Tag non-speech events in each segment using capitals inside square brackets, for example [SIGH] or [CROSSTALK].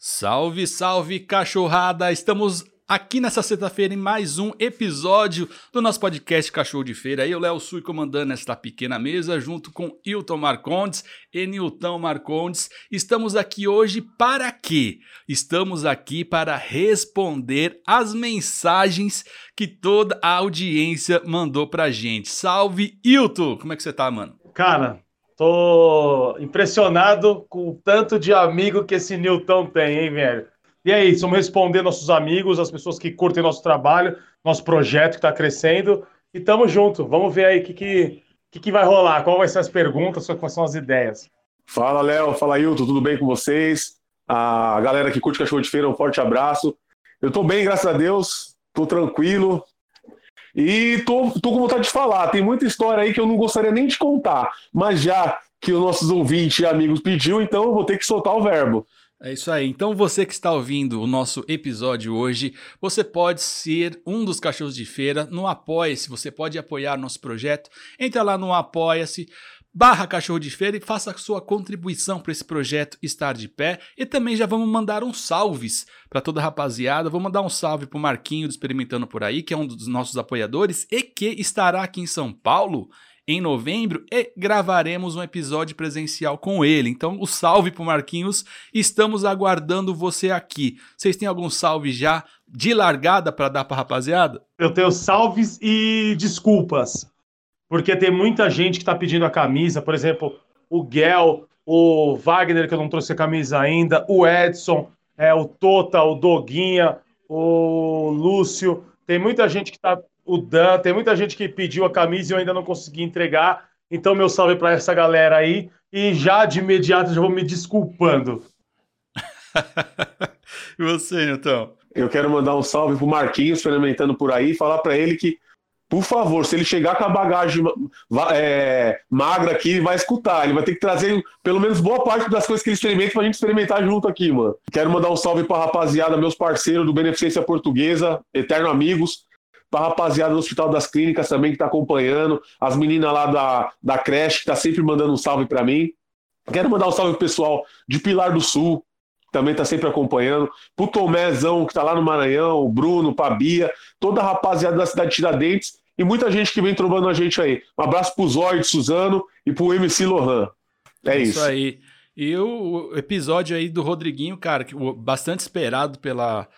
Salve, salve, cachorrada! Estamos aqui nessa sexta-feira em mais um episódio do nosso podcast Cachorro de Feira. Eu, Léo Sui, comandando esta pequena mesa, junto com Hilton Marcondes e Nilton Marcondes. Estamos aqui hoje para quê? Estamos aqui para responder as mensagens que toda a audiência mandou pra gente. Salve, Hilton! Como é que você tá, mano? Cara, Tô impressionado com o tanto de amigo que esse Newton tem, hein, velho? E aí, vamos responder nossos amigos, as pessoas que curtem nosso trabalho, nosso projeto que está crescendo. E tamo junto. Vamos ver aí o que, que, que, que vai rolar, qual vai ser as perguntas, quais são as ideias. Fala, Léo. Fala, Hilton. Tudo bem com vocês? A galera que curte Cachorro de Feira, um forte abraço. Eu tô bem, graças a Deus. Tô tranquilo. E tô, tô com vontade de falar. Tem muita história aí que eu não gostaria nem de contar. Mas já que os nossos ouvintes e amigos pediu, então eu vou ter que soltar o verbo. É isso aí. Então você que está ouvindo o nosso episódio hoje, você pode ser um dos cachorros de feira no Apoia-se. Você pode apoiar nosso projeto. Entra lá no Apoia-se barra Cachorro de Feira e faça sua contribuição para esse projeto estar de pé. E também já vamos mandar uns salves para toda a rapaziada. Vou mandar um salve para o Marquinho do Experimentando Por Aí, que é um dos nossos apoiadores e que estará aqui em São Paulo em novembro e gravaremos um episódio presencial com ele. Então, o salve para Marquinhos. Estamos aguardando você aqui. Vocês têm algum salve já de largada para dar para rapaziada? Eu tenho salves e desculpas porque tem muita gente que está pedindo a camisa, por exemplo, o Gel, o Wagner, que eu não trouxe a camisa ainda, o Edson, é, o Tota, o Doguinha, o Lúcio. Tem muita gente que está. O Dan, tem muita gente que pediu a camisa e eu ainda não consegui entregar. Então, meu salve para essa galera aí. E já de imediato já vou me desculpando. [LAUGHS] e você, então? Eu quero mandar um salve pro Marquinhos, experimentando por aí, falar para ele que por favor, se ele chegar com a bagagem é, magra aqui, ele vai escutar. Ele vai ter que trazer pelo menos boa parte das coisas que ele experimenta pra gente experimentar junto aqui, mano. Quero mandar um salve pra rapaziada, meus parceiros do Beneficência Portuguesa, Eterno Amigos, pra rapaziada do Hospital das Clínicas também que tá acompanhando, as meninas lá da, da creche que tá sempre mandando um salve pra mim. Quero mandar um salve pro pessoal de Pilar do Sul, também está sempre acompanhando. Pro Tomézão, que está lá no Maranhão, o Bruno, Pabia, toda a rapaziada da cidade de Tiradentes e muita gente que vem trombando a gente aí. Um abraço pro Zóio de Suzano e pro MC Lohan. É isso. Isso aí. E o episódio aí do Rodriguinho, cara, bastante esperado pela,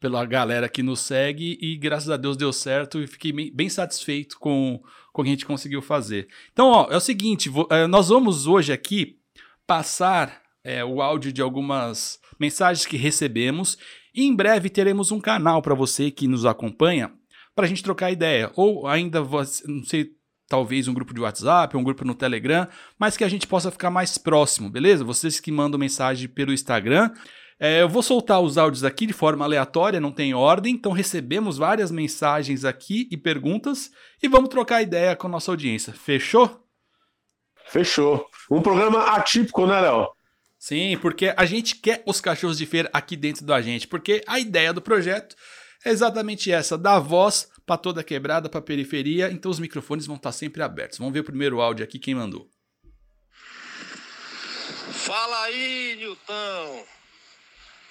pela galera que nos segue e graças a Deus deu certo e fiquei bem satisfeito com, com o que a gente conseguiu fazer. Então, ó, é o seguinte, é, nós vamos hoje aqui passar é, o áudio de algumas mensagens que recebemos. E em breve teremos um canal para você que nos acompanha para a gente trocar ideia. Ou ainda, não sei, talvez um grupo de WhatsApp, um grupo no Telegram, mas que a gente possa ficar mais próximo, beleza? Vocês que mandam mensagem pelo Instagram. É, eu vou soltar os áudios aqui de forma aleatória, não tem ordem, então recebemos várias mensagens aqui e perguntas e vamos trocar ideia com a nossa audiência. Fechou? Fechou. Um programa atípico, né, Léo? Sim, porque a gente quer os cachorros de feira aqui dentro da gente, porque a ideia do projeto é exatamente essa, dar voz para toda a quebrada, para a periferia, então os microfones vão estar sempre abertos. Vamos ver o primeiro áudio aqui, quem mandou. Fala aí, Nilton.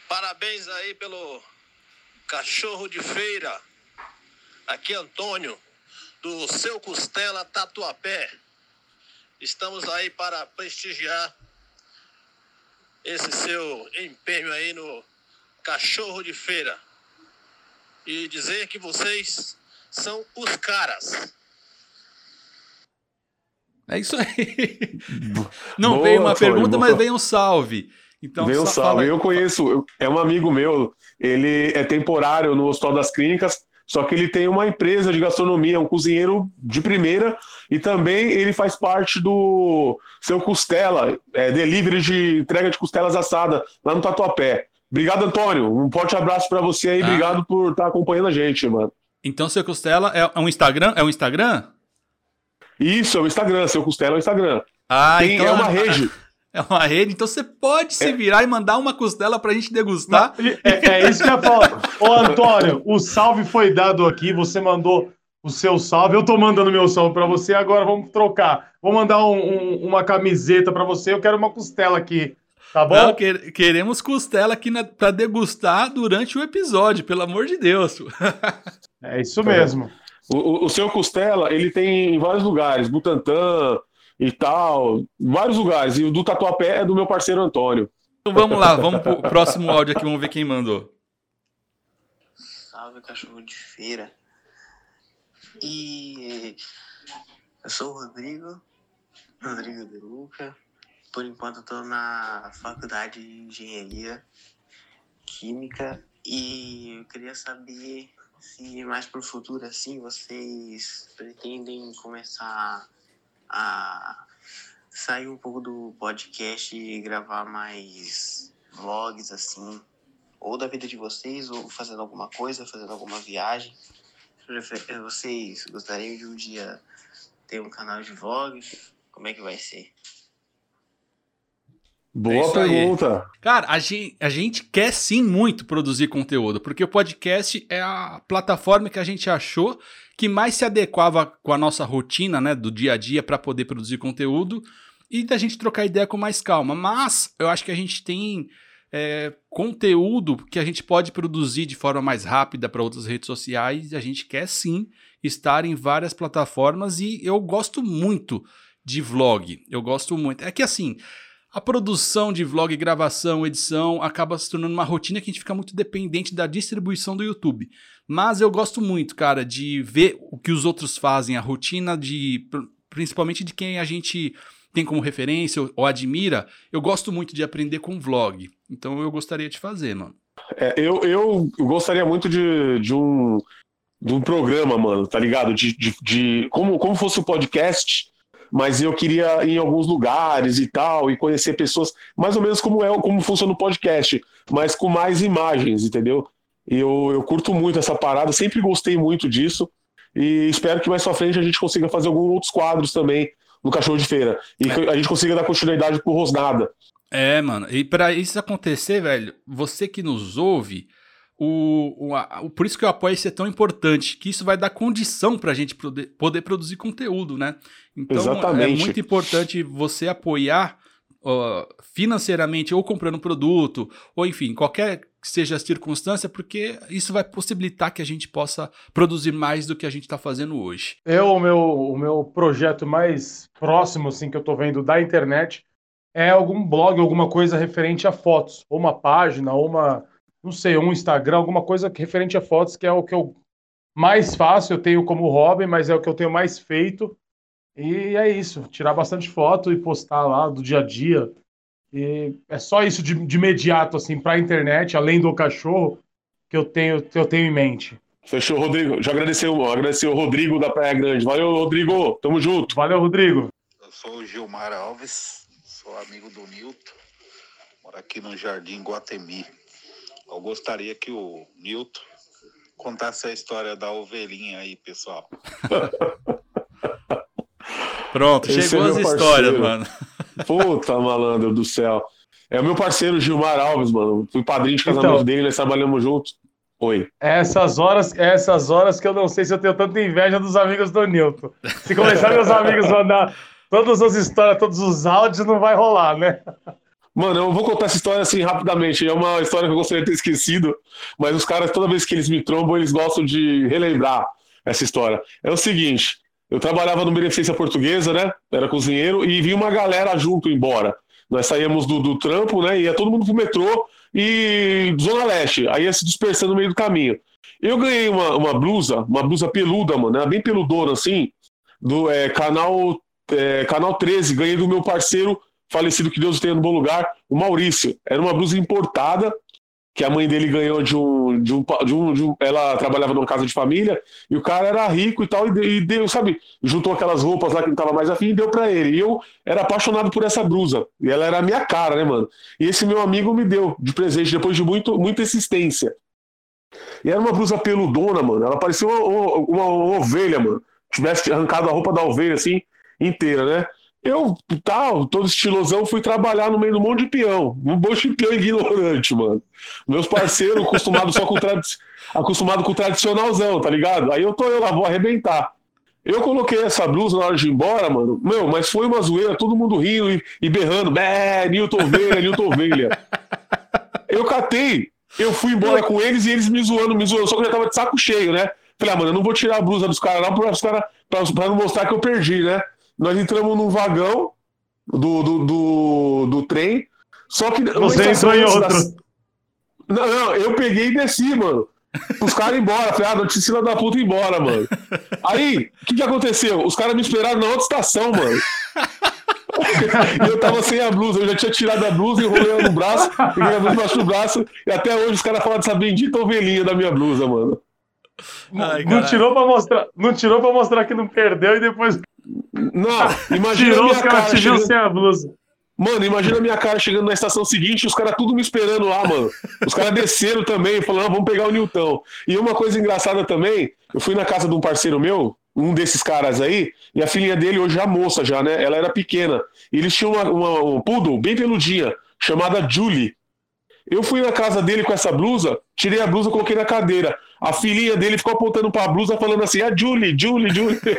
Parabéns aí pelo cachorro de feira. Aqui Antônio, do Seu Costela Tatuapé. Estamos aí para prestigiar esse seu empenho aí no cachorro de feira e dizer que vocês são os caras. É isso aí. [LAUGHS] Não Boa, veio uma pergunta, mas veio um salve. Então, veio um salve. Fala... Eu conheço, é um amigo meu, ele é temporário no Hospital das Clínicas, só que ele tem uma empresa de gastronomia, um cozinheiro de primeira, e também ele faz parte do seu Costela, é, delivery de entrega de costelas assada lá no Tatuapé. Obrigado, Antônio. Um forte abraço para você aí. Ah. Obrigado por estar tá acompanhando a gente, mano. Então, seu Costela é um Instagram? É um Instagram? Isso, é o Instagram. Seu Costela é o Instagram. Ah, Tem, então é uma rede. [LAUGHS] É uma rede, então você pode se é. virar e mandar uma costela pra gente degustar. É, é isso que eu falo. Ô, Antônio, o salve foi dado aqui, você mandou o seu salve, eu tô mandando meu salve para você, agora vamos trocar. Vou mandar um, um, uma camiseta para você, eu quero uma costela aqui Tá bom? Não, que- queremos costela aqui pra degustar durante o episódio, pelo amor de Deus. É isso mesmo. O, o, o seu Costela, ele tem em vários lugares, Butantã e tal, vários lugares. E o do Tatuapé é do meu parceiro Antônio. Então vamos lá, vamos pro próximo áudio aqui, vamos ver quem mandou. Salve, cachorro de feira. E eu sou o Rodrigo, Rodrigo de Luca. Por enquanto tô na faculdade de engenharia química e eu queria saber se mais pro futuro assim vocês pretendem começar a sair um pouco do podcast e gravar mais vlogs assim ou da vida de vocês, ou fazendo alguma coisa, fazendo alguma viagem. Prefe- Vocês gostariam de um dia ter um canal de vlogs? Como é que vai ser? Boa aí. pergunta. Cara, a gente, a gente quer sim muito produzir conteúdo, porque o podcast é a plataforma que a gente achou que mais se adequava com a nossa rotina, né, do dia a dia para poder produzir conteúdo e da gente trocar ideia com mais calma. Mas eu acho que a gente tem é, conteúdo que a gente pode produzir de forma mais rápida para outras redes sociais. e A gente quer sim estar em várias plataformas e eu gosto muito de vlog. Eu gosto muito. É que assim, a produção de vlog, gravação, edição acaba se tornando uma rotina que a gente fica muito dependente da distribuição do YouTube. Mas eu gosto muito, cara, de ver o que os outros fazem, a rotina de principalmente de quem a gente tem como referência ou, ou admira. Eu gosto muito de aprender com vlog. Então eu gostaria de fazer, mano. É, eu, eu gostaria muito de, de, um, de um programa, mano, tá ligado? De, de, de- como, como fosse um podcast, mas eu queria ir em alguns lugares e tal, e conhecer pessoas, mais ou menos como é como funciona o podcast, mas com mais imagens, entendeu? Eu, eu curto muito essa parada, sempre gostei muito disso, e espero que mais pra frente a gente consiga fazer alguns outros quadros também no Cachorro de Feira, e que a gente consiga dar continuidade pro Rosnada. É, mano. E pra isso acontecer, velho, você que nos ouve, o, o, a- o- por isso que o apoio ser tão importante, que isso vai dar condição pra gente poder, poder produzir conteúdo, né? Então é Exatamente. muito importante você apoiar ó, financeiramente, ou comprando um produto, ou enfim, qualquer que seja a circunstância, porque isso vai possibilitar que a gente possa produzir mais do que a gente tá fazendo hoje. Eu, o meu, o meu projeto mais próximo, assim, que eu tô vendo da internet é algum blog, alguma coisa referente a fotos. Ou uma página, ou uma, não sei, um Instagram, alguma coisa referente a fotos, que é o que eu mais faço, eu tenho como hobby, mas é o que eu tenho mais feito. E é isso, tirar bastante foto e postar lá do dia a dia. E é só isso de, de imediato, assim, pra internet, além do cachorro, que eu tenho, que eu tenho em mente. Fechou, Rodrigo. Já agradeceu, agradeceu o Rodrigo da Praia Grande. Valeu, Rodrigo. Tamo junto. Valeu, Rodrigo. Eu sou o Gilmar Alves, sou amigo do Nilton, moro aqui no Jardim Guatemi. Eu gostaria que o Nilton contasse a história da ovelhinha aí, pessoal. [LAUGHS] Pronto, Esse chegou é as meu histórias, parceiro. mano. Puta, malandro do céu. É o meu parceiro Gilmar Alves, mano. Fui padrinho de casamento Então. dele, nós trabalhamos juntos. Oi. Essas horas, essas horas que eu não sei se eu tenho tanta inveja dos amigos do Newton. Se começar meus amigos mandar todas as histórias, todos os áudios, não vai rolar, né? Mano, eu vou contar essa história assim rapidamente. É uma história que eu gostaria de ter esquecido, mas os caras, toda vez que eles me trombam, eles gostam de relembrar essa história. É o seguinte: eu trabalhava no Beneficência Portuguesa, né? Era cozinheiro, e vinha uma galera junto embora. Nós saíamos do, do trampo, né? Ia todo mundo pro metrô e Zona Leste. Aí ia se dispersando no meio do caminho. Eu ganhei uma, uma blusa, uma blusa peluda, mano, era bem peludona assim, do é, canal, é, canal 13. Ganhei do meu parceiro falecido, que Deus tenha no bom lugar, o Maurício. Era uma blusa importada, que a mãe dele ganhou de um, de um, de um, de um- Ela trabalhava numa casa de família, e o cara era rico e tal, e, de- deu, sabe, juntou aquelas roupas lá que não tava mais afim e deu pra ele. E eu era apaixonado por essa blusa, e ela era a minha cara, né, mano? E esse meu amigo me deu de presente, depois de muito, muita insistência. E era uma blusa peludona, mano. Ela parecia uma, uma- uma ovelha, mano. Tivesse arrancado a roupa da ovelha assim, inteira, né? Eu, tal, todo estilosão, fui trabalhar no meio do monte de peão. Um monte de peão ignorante, mano. Meus parceiros acostumados só com, tradi acostumado com o tradicionalzão, tá ligado? Aí eu tô eu lá, vou arrebentar. Eu coloquei essa blusa na hora de ir embora, mano. Meu, mas foi uma zoeira, todo mundo rindo e, e berrando. Bé, Newton Ovelha, Newton Ovelha. Eu catei, eu fui embora com eles e eles me zoando, me zoando. Só que eu já tava de saco cheio, né? Falei, ah, mano, eu não vou tirar a blusa dos caras não, pra, pra, pra não mostrar que eu perdi, né? Nós entramos num vagão do, do, do, do trem. Só que. Você entrou em outro. Não, não, eu peguei e desci, mano. Os caras embora. Falei, ah, notícia da puta embora, mano. Aí, o que, que aconteceu? Os caras me esperaram na outra estação, mano. e eu tava sem a blusa, eu já tinha tirado a blusa, enrolei ela no braço, peguei a blusa embaixo do braço, e até hoje os caras falam dessa bendita ovelhinha da minha blusa, mano. Ai, não, tirou pra mostrar, não tirou pra mostrar que não perdeu e depois. Não, imagina Tirou, os caras te chegando... sem a blusa. Mano, imagina a minha cara chegando na estação seguinte e os caras tudo me esperando lá, mano. Os caras desceram também, falando, ah, vamos pegar o Nilton. E uma coisa engraçada também, eu fui na casa de um parceiro meu, um desses caras aí, e a filhinha dele, hoje é moça já, né? Ela era pequena. E eles tinham uma, uma, um poodle bem peludinha, chamada Julie. Eu fui na casa dele com essa blusa, tirei a blusa, coloquei na cadeira. A filhinha dele ficou apontando para a blusa, falando assim: a ah, Julie, Julie, Julie. [LAUGHS]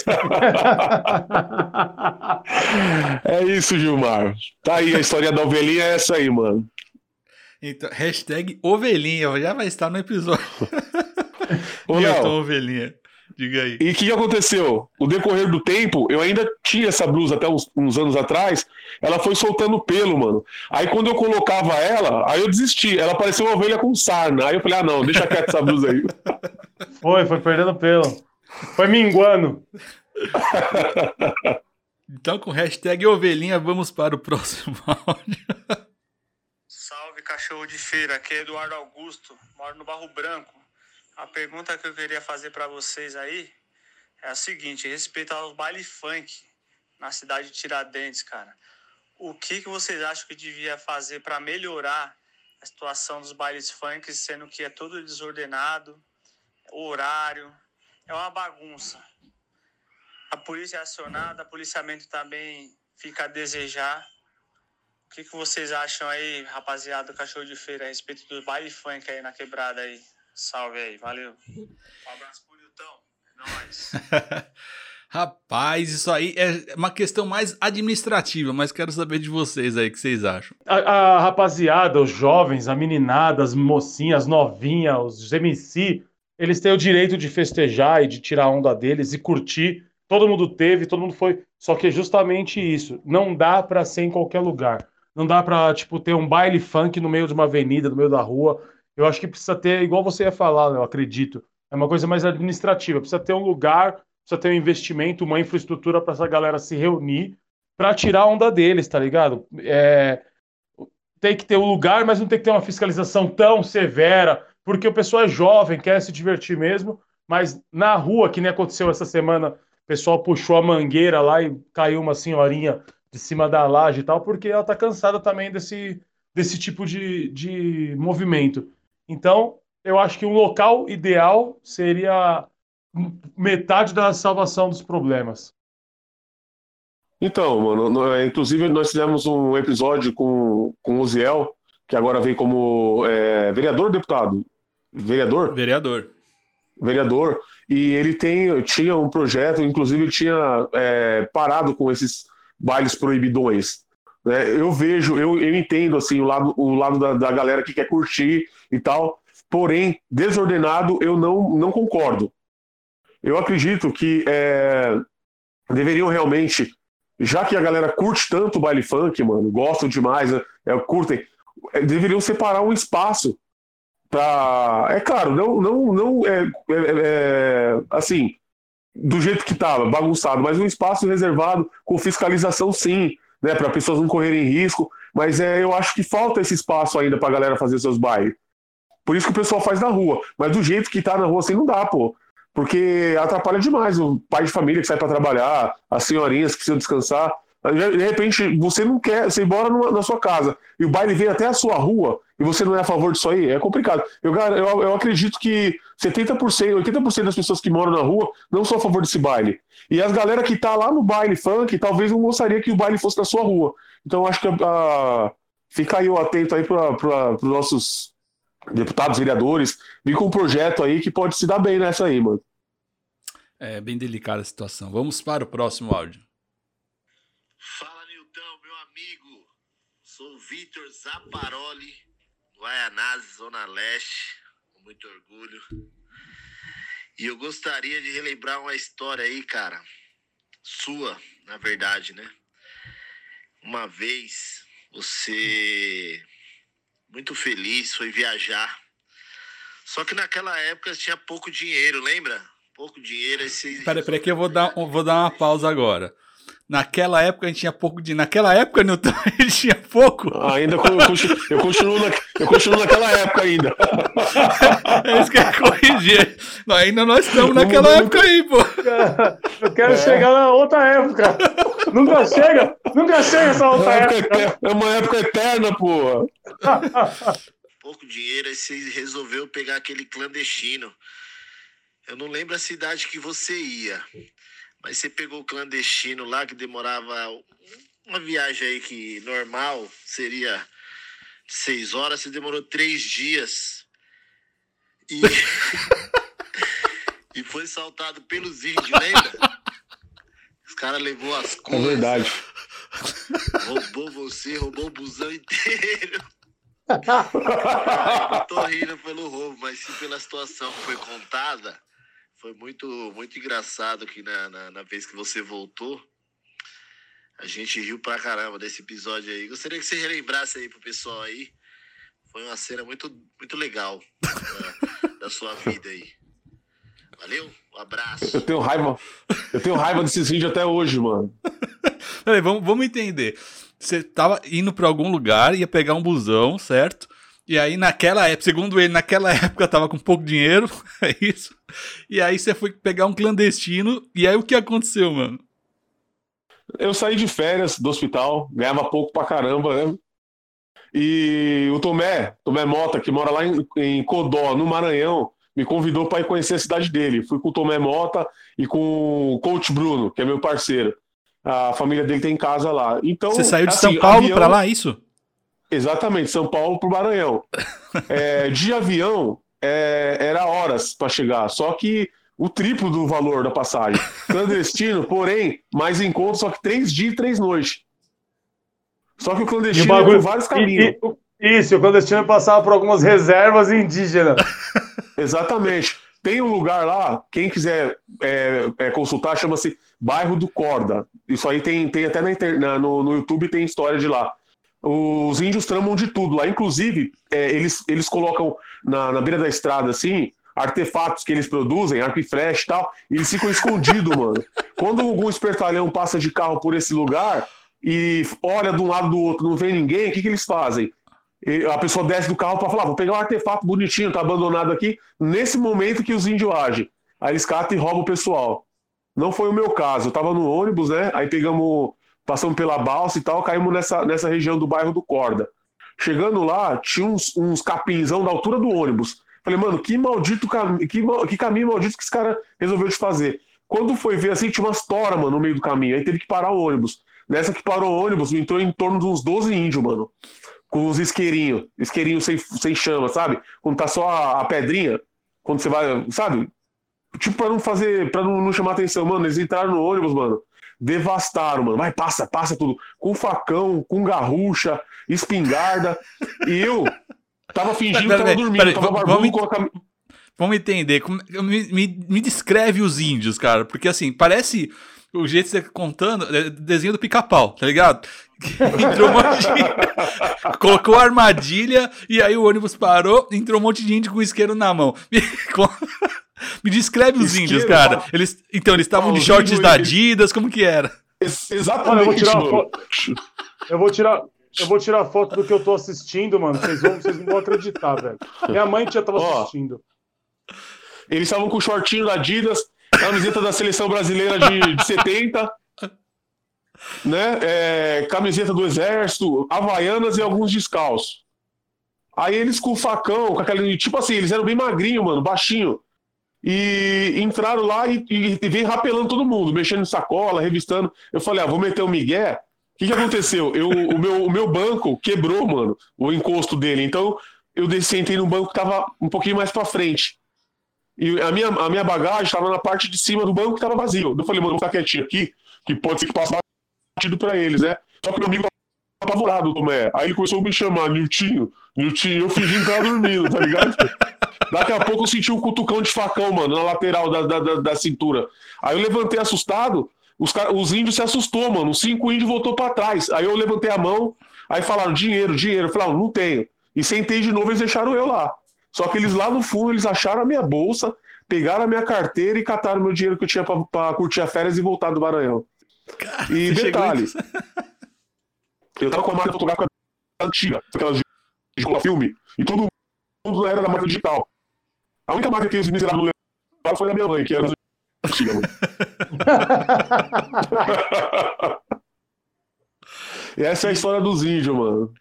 é isso, Gilmar. Tá aí, a história da ovelhinha é essa aí, mano. Então, hashtag ovelhinha, já vai estar no episódio. Ô, Léo, ovelhinha. Diga aí. E o que aconteceu? O decorrer do tempo, eu ainda tinha essa blusa até uns, uns, anos atrás, ela foi soltando pelo, mano. Aí quando eu colocava ela, aí eu desisti. Ela parecia uma ovelha com sarna. Aí eu falei, ah, não, deixa quieto essa blusa aí. [LAUGHS] Foi, foi perdendo pelo. Foi minguando. [LAUGHS] então, com hashtag ovelhinha, vamos para o próximo [LAUGHS] áudio. Salve, cachorro de feira. Aqui é Eduardo Augusto, moro no Barro Branco. A pergunta que eu queria fazer para vocês aí é a seguinte, respeito aos baile funk na cidade de Tiradentes, cara. O que, que vocês acham que devia fazer para melhorar a situação dos bailes funk, sendo que é tudo desordenado, horário, é uma bagunça. A polícia é acionada, o policiamento também fica a desejar. O que, que vocês acham aí, rapaziada do cachorro de feira, a respeito do baile funk aí na quebrada aí? Salve aí, valeu. [LAUGHS] Um abraço pro Nilton. É nóis. [LAUGHS] Rapaz, isso aí é uma questão mais administrativa, mas quero saber de vocês aí, o que vocês acham? A, a rapaziada, os jovens, a meninada, as mocinhas, novinhas, os MC, eles têm o direito de festejar e de tirar onda deles e curtir. Todo mundo teve, todo mundo foi. Só que é justamente isso. Não dá para ser em qualquer lugar. Não dá pra, tipo, ter um baile funk no meio de uma avenida, no meio da rua. Eu acho que precisa ter, igual você ia falar, eu acredito, é uma coisa mais administrativa. Precisa ter um lugar, precisa ter um investimento, uma infraestrutura para essa galera se reunir para tirar a onda deles, tá ligado? É, tem que ter um lugar, mas não tem que ter uma fiscalização tão severa, porque o pessoal é jovem, quer se divertir mesmo, mas na rua, que nem aconteceu essa semana, o pessoal puxou a mangueira lá e caiu uma senhorinha de cima da laje e tal, porque ela tá cansada também desse, desse tipo de, de movimento. Então, eu acho que um local ideal seria metade da salvação dos problemas. Então, mano, é, inclusive nós fizemos um episódio com, com o Ziel, que agora vem como é, vereador ou deputado? Vereador? Vereador. Vereador. E ele tem, tinha um projeto, inclusive ele tinha é, parado com esses bailes proibidões. Né? Eu vejo, eu, eu entendo assim, o lado, o lado da, da galera que quer curtir e tal, porém, desordenado eu não, não concordo. Eu acredito que é, deveriam realmente, já que a galera curte tanto o baile funk, mano, gostam demais, né, é, curtem, é, deveriam separar um espaço para, é claro, não, não, não é, é, é, assim, do jeito que estava, bagunçado, mas um espaço reservado com fiscalização, sim, né, para pessoas não correrem risco. Mas é, eu acho que falta esse espaço ainda para a galera fazer seus bailes. Por isso que o pessoal faz na rua. Mas do jeito que tá na rua assim não dá, pô. Porque atrapalha demais o pai de família que sai para trabalhar, as senhorinhas que precisam descansar. De repente, você não quer, você mora na sua casa e o baile vem até a sua rua e você não é a favor disso aí, é complicado. Eu, eu, eu acredito que 70%, 80% das pessoas que moram na rua não são a favor desse baile. E as galera que tá lá no baile funk, talvez não gostaria que o baile fosse na sua rua. Então acho que a, a, fica aí atento aí para os nossos deputados, vereadores, vir com um projeto aí que pode se dar bem nessa aí, mano. É bem delicada a situação. Vamos para o próximo áudio. Fala, Nilton, meu amigo. Sou o Vitor Zaparoli, Guaianazes, Zona Leste, muito orgulho. E eu gostaria de relembrar uma história aí, cara. Sua, na verdade, né? Uma vez você, muito feliz, foi viajar. Só que naquela época tinha pouco dinheiro, lembra? Pouco dinheiro. Você Peraí, peraí que eu vou dar, vou dar uma pausa agora. Naquela época a gente tinha pouco de. Naquela época, Newton, [LAUGHS] a gente tinha pouco. Ainda co- eu continuo, eu continuo, na- eu continuo naquela época ainda. [LAUGHS] É isso que eu ia corrigir. Não, ainda nós estamos naquela época aí, pô. Eu quero chegar na outra época. Nunca chega, nunca chega essa É outra uma época época. é uma época eterna, porra. pouco dinheiro, aí você resolveu pegar aquele clandestino. Eu não lembro a cidade que você ia, mas você pegou o clandestino lá que demorava uma viagem aí que normal seria seis horas, você demorou três dias. E, [LAUGHS] e foi saltado pelos índios, lembra? Os caras levou as É coisas, verdade. roubou você, roubou o busão inteiro. [LAUGHS] Eu tô rindo pelo roubo, mas sim pela situação que foi contada. Foi muito, muito engraçado que na, na, na vez que você voltou, a gente riu pra caramba desse episódio aí. Gostaria que você relembrasse aí pro pessoal aí. Foi uma cena muito, muito legal da, da sua vida aí. Valeu? Um abraço. Eu tenho raiva. Eu tenho raiva desses índios até hoje, mano. Peraí, vamos, vamos entender. Você tava indo pra algum lugar, ia pegar um busão, certo? E aí, naquela época, segundo ele, naquela [LAUGHS] época tava com pouco dinheiro, [LAUGHS] é isso. E aí você foi pegar um clandestino, e aí o que aconteceu, mano? Eu saí de férias do hospital, ganhava pouco pra caramba, né? E o Tomé, Tomé Mota, que mora lá em, em Codó, no Maranhão, me convidou para ir conhecer a cidade dele. Fui com o Tomé Mota e com o coach Bruno, que é meu parceiro. A família dele tem casa lá. Então, Você saiu de assim, São Paulo avião- pra lá, é isso? Exatamente, São Paulo pro Maranhão. É, de avião é, era horas para chegar, só que o triplo do valor da passagem. Clandestino, [LAUGHS] porém, mais em conta, só que três dias e três noites. Só que o o clandestino bagulho. é por vários caminhos. E- e- isso, o clandestino passava por algumas reservas indígenas. [LAUGHS] Exatamente. Tem um lugar lá, quem quiser é, é, consultar, chama-se Bairro do Corda. Isso aí tem, tem até na na- no, no YouTube, tem história de lá. Os índios tramam de tudo lá. Inclusive, é, eles, eles colocam na, na beira da estrada, assim, artefatos que eles produzem, arco e flecha e tal, e eles ficam escondidos, [LAUGHS] mano. Quando algum espertalhão passa de carro por esse lugar e olha de um lado do outro, não vê ninguém, o que, que eles fazem? A pessoa desce do carro para falar, "Ah, vou pegar um artefato bonitinho, tá abandonado aqui, nesse momento que os índios agem. Aí eles catam e roubam o pessoal. Não foi o meu caso, eu tava no ônibus, né? Aí pegamos, passamos pela balsa e tal, caímos nessa, nessa região do bairro do Corda. Chegando lá, tinha uns, uns capinzão da altura do ônibus. Falei, mano, que maldito que, que caminho maldito que esse cara resolveu de fazer. Quando foi ver assim, tinha umas toras, mano, no meio do caminho. Aí teve que parar o ônibus. Nessa que parou o ônibus, entrou em torno de uns 12 índios, mano. Com os isqueirinhos. Isqueirinho sem, sem chama, sabe? Quando tá só a, a pedrinha. Quando você vai, sabe? Tipo, pra não fazer, pra não, não chamar atenção, mano. Eles entraram no ônibus, mano. Devastaram, mano. Vai, passa, passa tudo. Com facão, com garrucha, espingarda. e eu tava fingindo que Pera, tava pera, dormindo. pera, tava vamos- barbudo vamos- entender. como- me, me, me descreve os índios, cara. Porque assim, parece o jeito que você tá contando, é desenho do pica-pau, tá ligado? [LAUGHS] entrou um monte de... [LAUGHS] Colocou a armadilha e aí o ônibus parou, entrou um monte de índio com isqueiro na mão. [LAUGHS] [LAUGHS] Me, descreve os índios, cara. Eles, então, eles estavam de shorts da Adidas, como que era? Ex- Olha, Exatamente, eu vou tirar uma foto. Eu vou tirar. Eu vou tirar foto do que eu tô assistindo, mano. Vocês, vão, vocês não vão acreditar, velho. Minha mãe já tava Ó. assistindo. Eles estavam com o shortinho da Adidas, camiseta da seleção brasileira de, de 70, né? É, camiseta do Exército, Havaianas e alguns descalços. Aí eles com o facão, com aquele. Tipo assim, eles eram bem magrinho, mano, baixinho. E entraram lá e, e, e rapelando todo mundo, mexendo em sacola, revistando. Eu falei, ah, vou meter o Miguel. O que, que aconteceu? Eu, o, meu, o meu banco quebrou, mano, o encosto dele. Então eu desci, sentei no banco que tava um pouquinho mais pra frente. E a minha, a minha bagagem estava na parte de cima do banco que estava vazio. Eu falei, mano, vou ficar quietinho aqui, que pode ser que passe batido para eles, né? Só que meu amigo tava apavorado, Tomé. Aí ele começou a me chamar, Niltinho, Niltinho, eu fingindo que tava dormindo, tá ligado? Daqui a pouco eu senti um cutucão de facão, mano, na lateral da, da, da, da cintura. Aí eu levantei assustado, os, os índios se assustou, mano. Os cinco índios voltou para trás. Aí eu levantei a mão, aí falaram, dinheiro, dinheiro. Eu falei, não, não tenho. E sentei de novo, eles deixaram eu lá. Só que eles lá no fundo, eles acharam a minha bolsa, pegaram a minha carteira e cataram meu dinheiro que eu tinha para curtir as férias e voltar do Maranhão. Cara, e detalhe, eu tava com a marca fotográfica antiga, aquelas de filme, e todo mundo era da marca digital. A única marca que eles miseráveis levaram foi da minha mãe, que era antiga. [LAUGHS] e essa é a história dos índios, mano.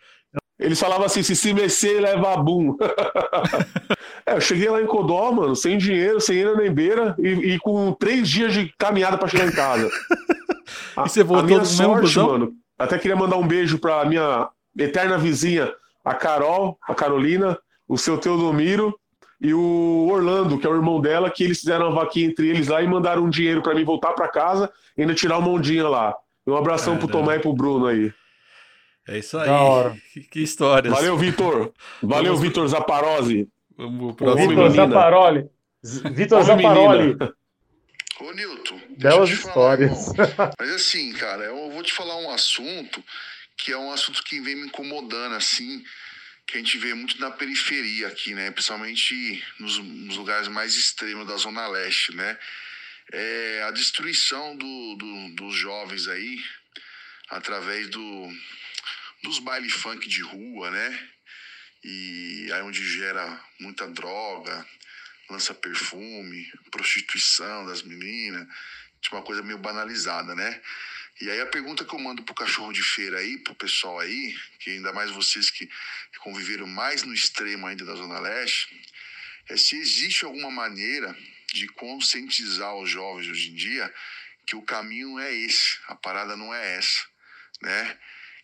Eles falavam assim: se se mexer, leva bum. [LAUGHS] é, eu cheguei lá em Codó, mano, sem dinheiro, sem ira nem beira, e, e com três dias de caminhada para chegar em casa. A, [LAUGHS] e você voltou a minha sorte, mano. Até queria mandar um beijo pra minha eterna vizinha, a Carol, a Carolina, o seu Teodomiro e o Orlando, que é o irmão dela, que eles fizeram uma vaquinha entre eles lá e mandaram um dinheiro para mim voltar para casa e ainda tirar uma ondinha lá. Um abração Caramba. pro Tomé e pro Bruno aí. É isso aí. Da hora. Que, que histórias. Valeu, Vitor. Valeu, Vamos... Vitor Zaparozzi. Vamos pro Vitor Zaparoli. Vitor Zaparoli. Ô, Nilton. Belas histórias. Falar, Mas assim, cara, eu vou te falar um assunto que é um assunto que vem me incomodando, assim, que a gente vê muito na periferia aqui, né? Principalmente nos, nos lugares mais extremos da Zona Leste, né? É a destruição do, do, dos jovens aí através do, dos baile funk de rua, né? E aí onde gera muita droga, lança perfume, prostituição das meninas, tipo uma coisa meio banalizada, né? E aí a pergunta que eu mando pro cachorro de feira aí, pro pessoal aí, que ainda mais vocês que conviveram mais no extremo ainda da Zona Leste, é se existe alguma maneira de conscientizar os jovens hoje em dia que o caminho é esse, a parada não é essa, né?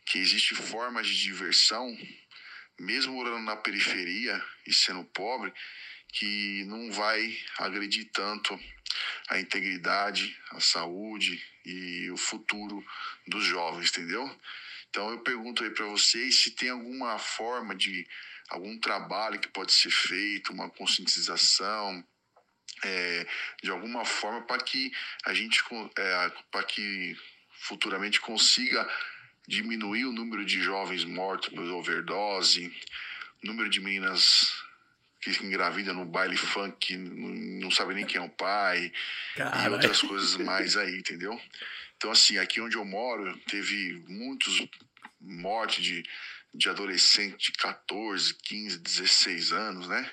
Que existe formas de diversão, mesmo morando na periferia e sendo pobre, que não vai agredir tanto a integridade, a saúde e o futuro dos jovens, entendeu? Então eu pergunto aí para vocês se tem alguma forma de algum trabalho que pode ser feito, uma conscientização, é, de alguma forma para que a gente é, para que futuramente consiga diminuir o número de jovens mortos por overdose, número de meninas que engravida no baile funk, não sabe nem quem é o pai, e outras coisas mais aí, entendeu? Então, assim, aqui onde eu moro, teve muitos mortes de, de adolescente de 14, 15, 16 anos, né?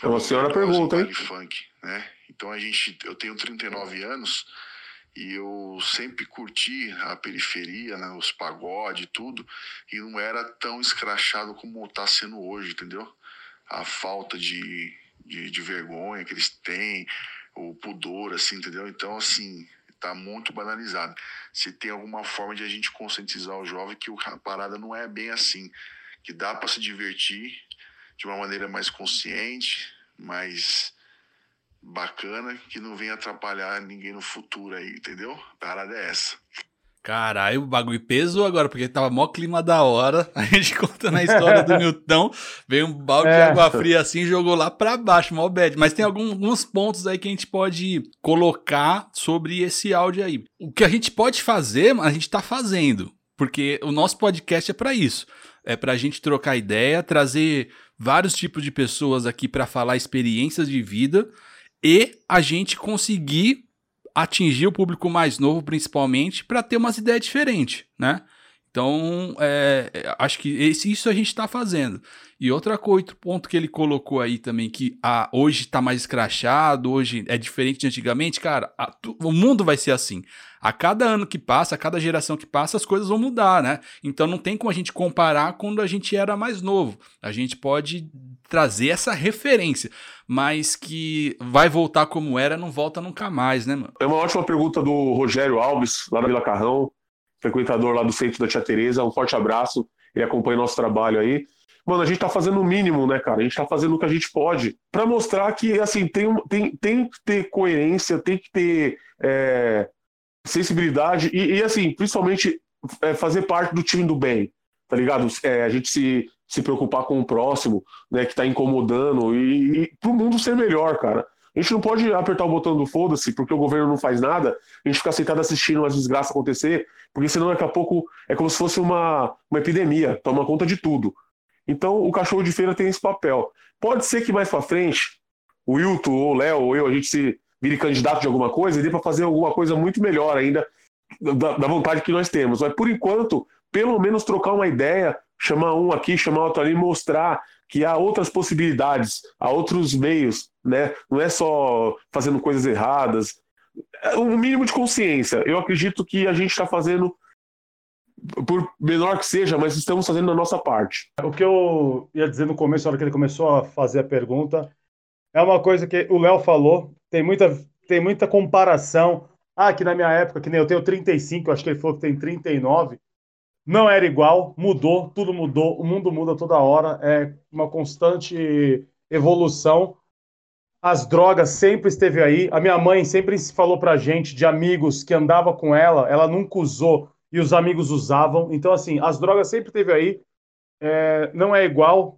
É uma senhora pergunta, hein? Funk, né? Então a gente, eu tenho 39 anos e eu sempre curti a periferia, né, os pagodes e tudo, e não era tão escrachado como está sendo hoje, entendeu? A falta de, de, de, vergonha que eles têm, o pudor, assim, entendeu? Então, assim, tá muito banalizado. Se tem alguma forma de a gente conscientizar o jovem que a parada não é bem assim, que dá para se divertir de uma maneira mais consciente, mais bacana, que não venha atrapalhar ninguém no futuro aí, entendeu? A parada é essa. Caralho, o bagulho pesou agora, porque tava mó clima da hora. [LAUGHS] A gente contando a história do [LAUGHS] Newton, veio um balde é. de água fria assim jogou lá pra baixo, mó bad. Mas tem alguns pontos aí que a gente pode colocar sobre esse áudio aí. O que a gente pode fazer, a gente tá fazendo. Porque o nosso podcast é para isso. É pra gente trocar ideia, trazer vários tipos de pessoas aqui para falar experiências de vida e a gente conseguir atingir o público mais novo, principalmente, para ter umas ideias diferentes, né? Então, é, é, acho que esse, isso a gente está fazendo. E outra coisa, outro ponto que ele colocou aí também, que a, hoje está mais escrachado, hoje é diferente de antigamente, cara, a, o mundo vai ser assim. A cada ano que passa, a cada geração que passa, as coisas vão mudar, né? Então não tem como a gente comparar quando a gente era mais novo. A gente pode trazer essa referência, mas que vai voltar como era, não volta nunca mais, né, mano? É uma ótima pergunta do Rogério Alves, lá da Vila Carrão, frequentador lá do centro da Tia Tereza. Um forte abraço, ele acompanha nosso trabalho aí. mano, a gente tá fazendo o mínimo, né, cara? A gente tá fazendo o que a gente pode para mostrar que, assim, tem, tem, tem que ter coerência, tem que ter é, sensibilidade e, e, assim, principalmente é, fazer parte do time do bem, tá ligado? É, a gente se, se preocupar com o próximo, né, que tá incomodando e, e pro mundo ser melhor, cara. A gente não pode apertar o botão do foda-se porque o governo não faz nada, a gente fica sentado assistindo uma desgraça acontecer, porque senão daqui a pouco é como se fosse uma, uma epidemia, toma conta de tudo. Então o cachorro de feira tem esse papel. Pode ser que mais para frente o Wilton, ou o Léo, ou eu, a gente se vire candidato de alguma coisa e dê para fazer alguma coisa muito melhor ainda da, da, vontade que nós temos. Mas por enquanto, pelo menos trocar uma ideia, chamar um aqui, chamar outro ali, mostrar que há outras possibilidades, há outros meios, né? Não é só fazendo coisas erradas. É um mínimo de consciência. Eu acredito que a gente está fazendo por menor que seja, mas estamos fazendo a nossa parte. O que eu ia dizer no começo, na hora que ele começou a fazer a pergunta, é uma coisa que o Léo falou, tem muita, tem muita comparação. Ah, que na minha época, que nem eu tenho 35, acho que ele falou que tem 39, não era igual, mudou, tudo mudou, o mundo muda toda hora, é uma constante evolução. As drogas sempre esteve aí. A minha mãe sempre falou pra gente de amigos que andava com ela, ela nunca usou e os amigos usavam. Então, assim, as drogas sempre teve aí. É, não é igual,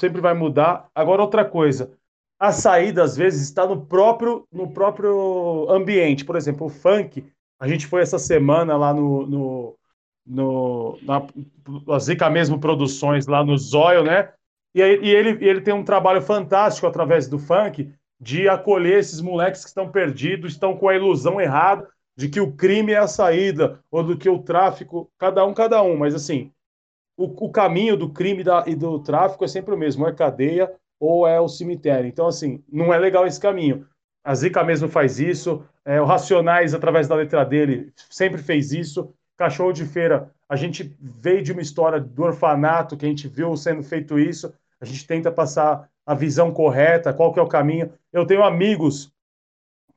sempre vai mudar. Agora, outra coisa. A saída, às vezes, está no próprio, no próprio ambiente. Por exemplo, o funk. A gente foi essa semana lá no, no, no na, Zica Mesmo Produções, lá no Zóio, né? E, e ele, ele tem um trabalho fantástico através do funk de acolher esses moleques que estão perdidos, estão com a ilusão errada de que o crime é a saída, ou do que o tráfico, cada um, cada um, mas assim, o, o caminho do crime da, e do tráfico é sempre o mesmo, é cadeia ou é o cemitério. Então, assim, não é legal esse caminho. A Zica mesmo faz isso, é, o Racionais, através da letra dele, sempre fez isso. Cachorro de Feira, a gente veio de uma história do orfanato, que a gente viu sendo feito isso, a gente tenta passar a visão correta, qual que é o caminho. Eu tenho amigos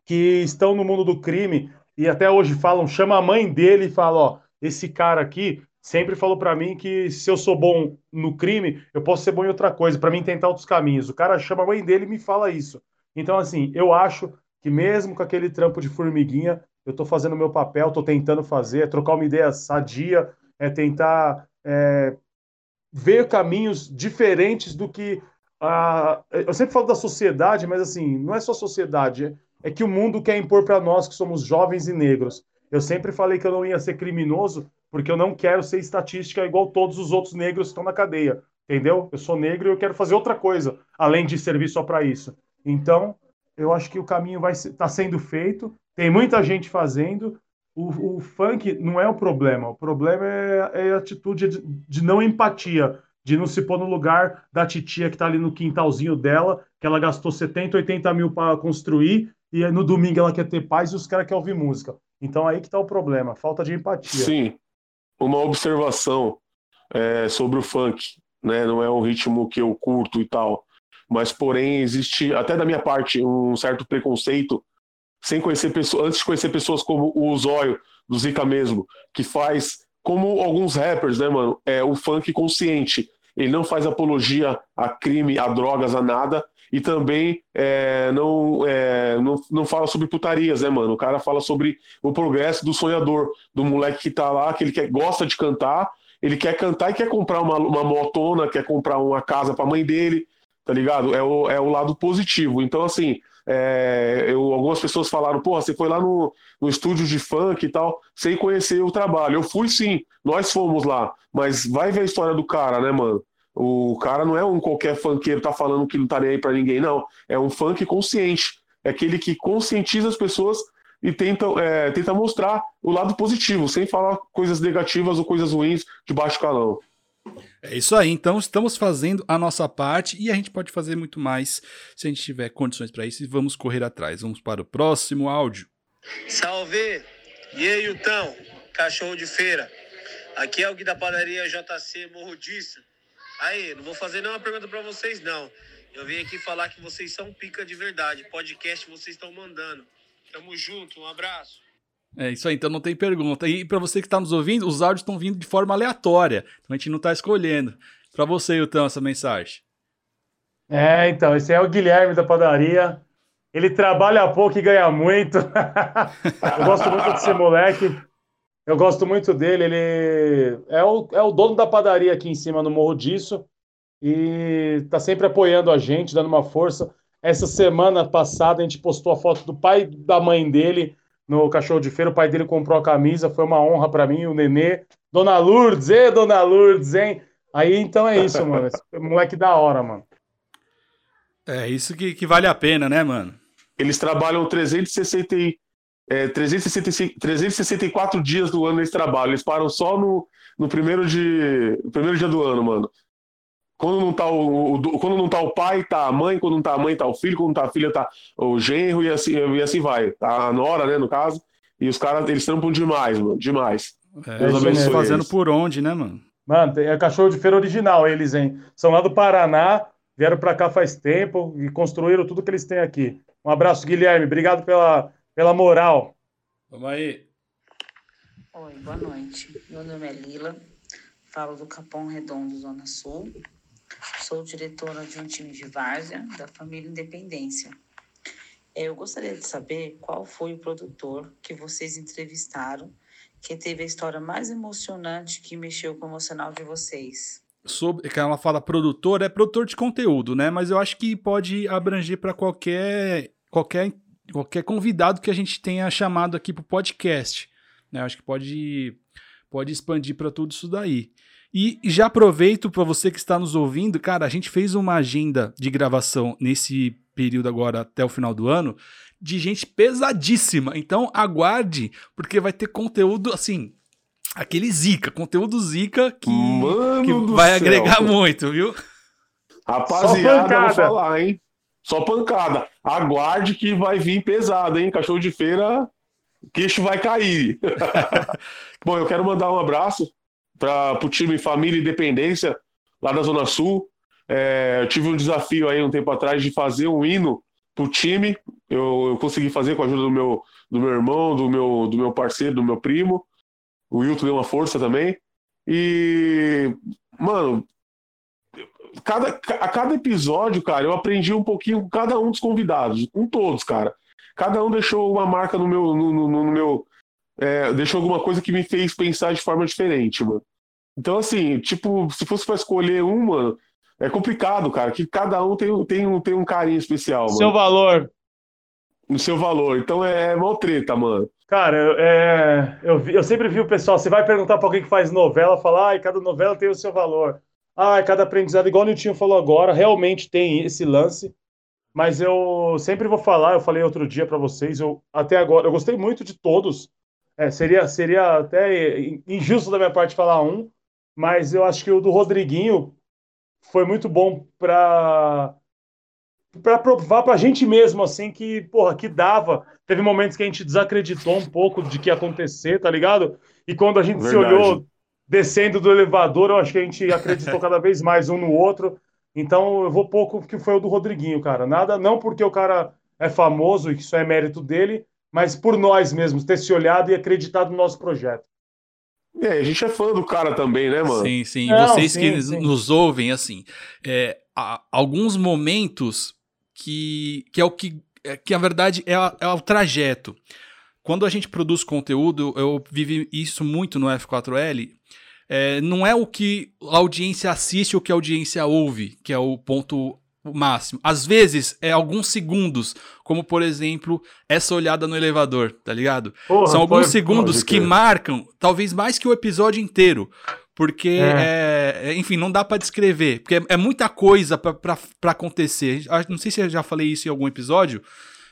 que estão no mundo do crime, e até hoje falam, chama a mãe dele e fala, ó, esse cara aqui sempre falou para mim que se eu sou bom no crime, eu posso ser bom em outra coisa, para mim tentar outros caminhos. O cara chama a mãe dele e me fala isso. Então, assim, eu acho que mesmo com aquele trampo de formiguinha, eu estou fazendo o meu papel, estou tentando fazer, é trocar uma ideia sadia, é tentar é, ver caminhos diferentes do que. A... Eu sempre falo da sociedade, mas assim, não é só sociedade, é que o mundo quer impor para nós que somos jovens e negros. Eu sempre falei que eu não ia ser criminoso porque eu não quero ser estatística igual todos os outros negros que estão na cadeia, entendeu? Eu sou negro e eu quero fazer outra coisa, além de servir só para isso. Então, eu acho que o caminho vai estar tá sendo feito, tem muita gente fazendo. O, o, funk não é o problema, o problema é, é a atitude de, de não empatia, de não se pôr no lugar da titia que está ali no quintalzinho dela, que ela gastou 70, 80 mil para construir, e no domingo ela quer ter paz e os caras querem ouvir música. Então aí que está o problema, falta de empatia. Sim, uma observação é, sobre o funk, né? Não é um ritmo que eu curto e tal, mas porém existe até da minha parte um certo preconceito sem conhecer pessoas, antes de conhecer pessoas como o Zóio do Zika mesmo, que faz como alguns rappers, né, mano? É o funk consciente. Ele não faz apologia a crime, a drogas, a nada, e também é, não, é, não, não fala sobre putarias, né, mano? O cara fala sobre o progresso do sonhador, do moleque que tá lá, que ele quer, gosta de cantar, ele quer cantar e quer comprar uma, uma motona, quer comprar uma casa pra mãe dele, tá ligado? É o, é o lado positivo. Então, assim, é, eu, algumas pessoas falaram, porra, você foi lá no, no estúdio de funk e tal, sem conhecer o trabalho. Eu fui sim, nós fomos lá, mas vai ver a história do cara, né, mano? O cara não é um qualquer funkeiro tá falando que não tá nem aí pra ninguém, não. É um funk consciente. É aquele que conscientiza as pessoas e tenta, é, tenta mostrar o lado positivo, sem falar coisas negativas ou coisas ruins de baixo calão. É isso aí, então estamos fazendo a nossa parte e a gente pode fazer muito mais se a gente tiver condições para isso e vamos correr atrás. Vamos para o próximo áudio. Salve! E aí, Utão? Cachorro de feira. Aqui é o Gui da padaria JC Morro Disso. Aí, não vou fazer nenhuma pergunta para vocês, não. Eu vim aqui falar que vocês são pica de verdade. Podcast vocês estão mandando. Tamo junto, um abraço. É isso aí, então não tem pergunta. E para você que está nos ouvindo, os áudios estão vindo de forma aleatória. Então a gente não está escolhendo. Pra você, Yutão, essa mensagem. É, então, esse é o Guilherme da padaria. Ele trabalha pouco e ganha muito. [LAUGHS] eu gosto muito desse moleque. Eu gosto muito dele. Ele é o, é o dono da padaria aqui em cima no Morro Disso. E tá sempre apoiando a gente, dando uma força. Essa semana passada a gente postou a foto do pai e da mãe dele no cachorro de feira. O pai dele comprou a camisa, foi uma honra para mim, o Nenê. Dona Lourdes, ê, Dona Lourdes, hein? Aí então é isso, mano. Esse [LAUGHS] moleque da hora, mano. É isso que, que vale a pena, né, mano? Eles trabalham 360, é, 365, 364 dias do ano eles trabalham. Eles param só no, no, primeiro, de, no primeiro dia do ano, mano. Quando não, tá o, o, quando não tá o pai, tá a mãe. Quando não tá a mãe, tá o filho. Quando não tá a filha, tá o genro e assim, e assim vai. Tá a nora, né, no caso. E os caras, eles trampam demais, mano. Demais. É, Deus eles fazendo eles. por onde, né, mano? Mano, é cachorro de feira original, eles, hein? São lá do Paraná, vieram pra cá faz tempo e construíram tudo que eles têm aqui. Um abraço, Guilherme. Obrigado pela, pela moral. Vamos aí. Oi, boa noite. Meu nome é Lila. Falo do Capão Redondo, Zona Sul. Sou diretora de um time de várzea da família Independência. É, eu gostaria de saber qual foi o produtor que vocês entrevistaram que teve a história mais emocionante que mexeu com o emocional de vocês. Sobre, que ela fala produtor, é produtor de conteúdo, né? Mas eu acho que pode abranger para qualquer, qualquer, qualquer convidado que a gente tenha chamado aqui para o podcast. Né? Eu acho que pode, pode expandir para tudo isso daí. E já aproveito para você que está nos ouvindo, cara, a gente fez uma agenda de gravação nesse período agora até o final do ano de gente pesadíssima. Então aguarde, porque vai ter conteúdo assim, aquele zica, conteúdo zica que, que vai céu. agregar muito, viu? Rapaziada, vou falar, hein? Só pancada. Aguarde que vai vir pesado, hein? Cachorro de feira, queixo vai cair. [LAUGHS] Bom, eu quero mandar um abraço para o time Família Independência, lá da Zona Sul. É, eu tive um desafio aí um tempo atrás de fazer um hino pro time. Eu, eu consegui fazer com a ajuda do meu, do meu irmão, do meu, do meu parceiro, do meu primo. O Wilton deu uma força também. E, mano, cada, a cada episódio, cara, eu aprendi um pouquinho com cada um dos convidados, com todos, cara. Cada um deixou uma marca no meu. No, no, no meu é, deixou alguma coisa que me fez pensar de forma diferente, mano. Então, assim, tipo, se fosse para escolher um, mano, é complicado, cara, que cada um tem, tem, um, tem um carinho especial, mano. Seu valor. No seu valor. Então é, é mal treta, mano. Cara, eu, é, eu, eu sempre vi o pessoal, você vai perguntar pra alguém que faz novela, falar, ai, cada novela tem o seu valor. Ai, cada aprendizado, igual o Niltinho falou agora, realmente tem esse lance. Mas eu sempre vou falar, eu falei outro dia para vocês, eu até agora, eu gostei muito de todos. É, seria, seria até injusto da minha parte falar um, mas eu acho que o do Rodriguinho foi muito bom para para provar para a gente mesmo assim que porra que dava. Teve momentos que a gente desacreditou um pouco de que ia acontecer tá ligado? E quando a gente Verdade. se olhou descendo do elevador eu acho que a gente acreditou cada vez mais um no outro. Então eu vou pouco que foi o do Rodriguinho cara. Nada não porque o cara é famoso e que isso é mérito dele mas por nós mesmos ter se olhado e acreditado no nosso projeto é, a gente é fã do cara também, né, mano? Sim, sim. Não, Vocês sim, que sim. nos ouvem, assim, é, há alguns momentos que, que é o que, é, que na verdade é, a, é o trajeto. Quando a gente produz conteúdo, eu vivi isso muito no F4L. É, não é o que a audiência assiste ou o que a audiência ouve, que é o ponto o máximo. Às vezes é alguns segundos, como por exemplo, essa olhada no elevador, tá ligado? Porra, São alguns segundos que marcam, talvez mais que o episódio inteiro. Porque, é. É, enfim, não dá para descrever. Porque é, é muita coisa para acontecer. Não sei se eu já falei isso em algum episódio,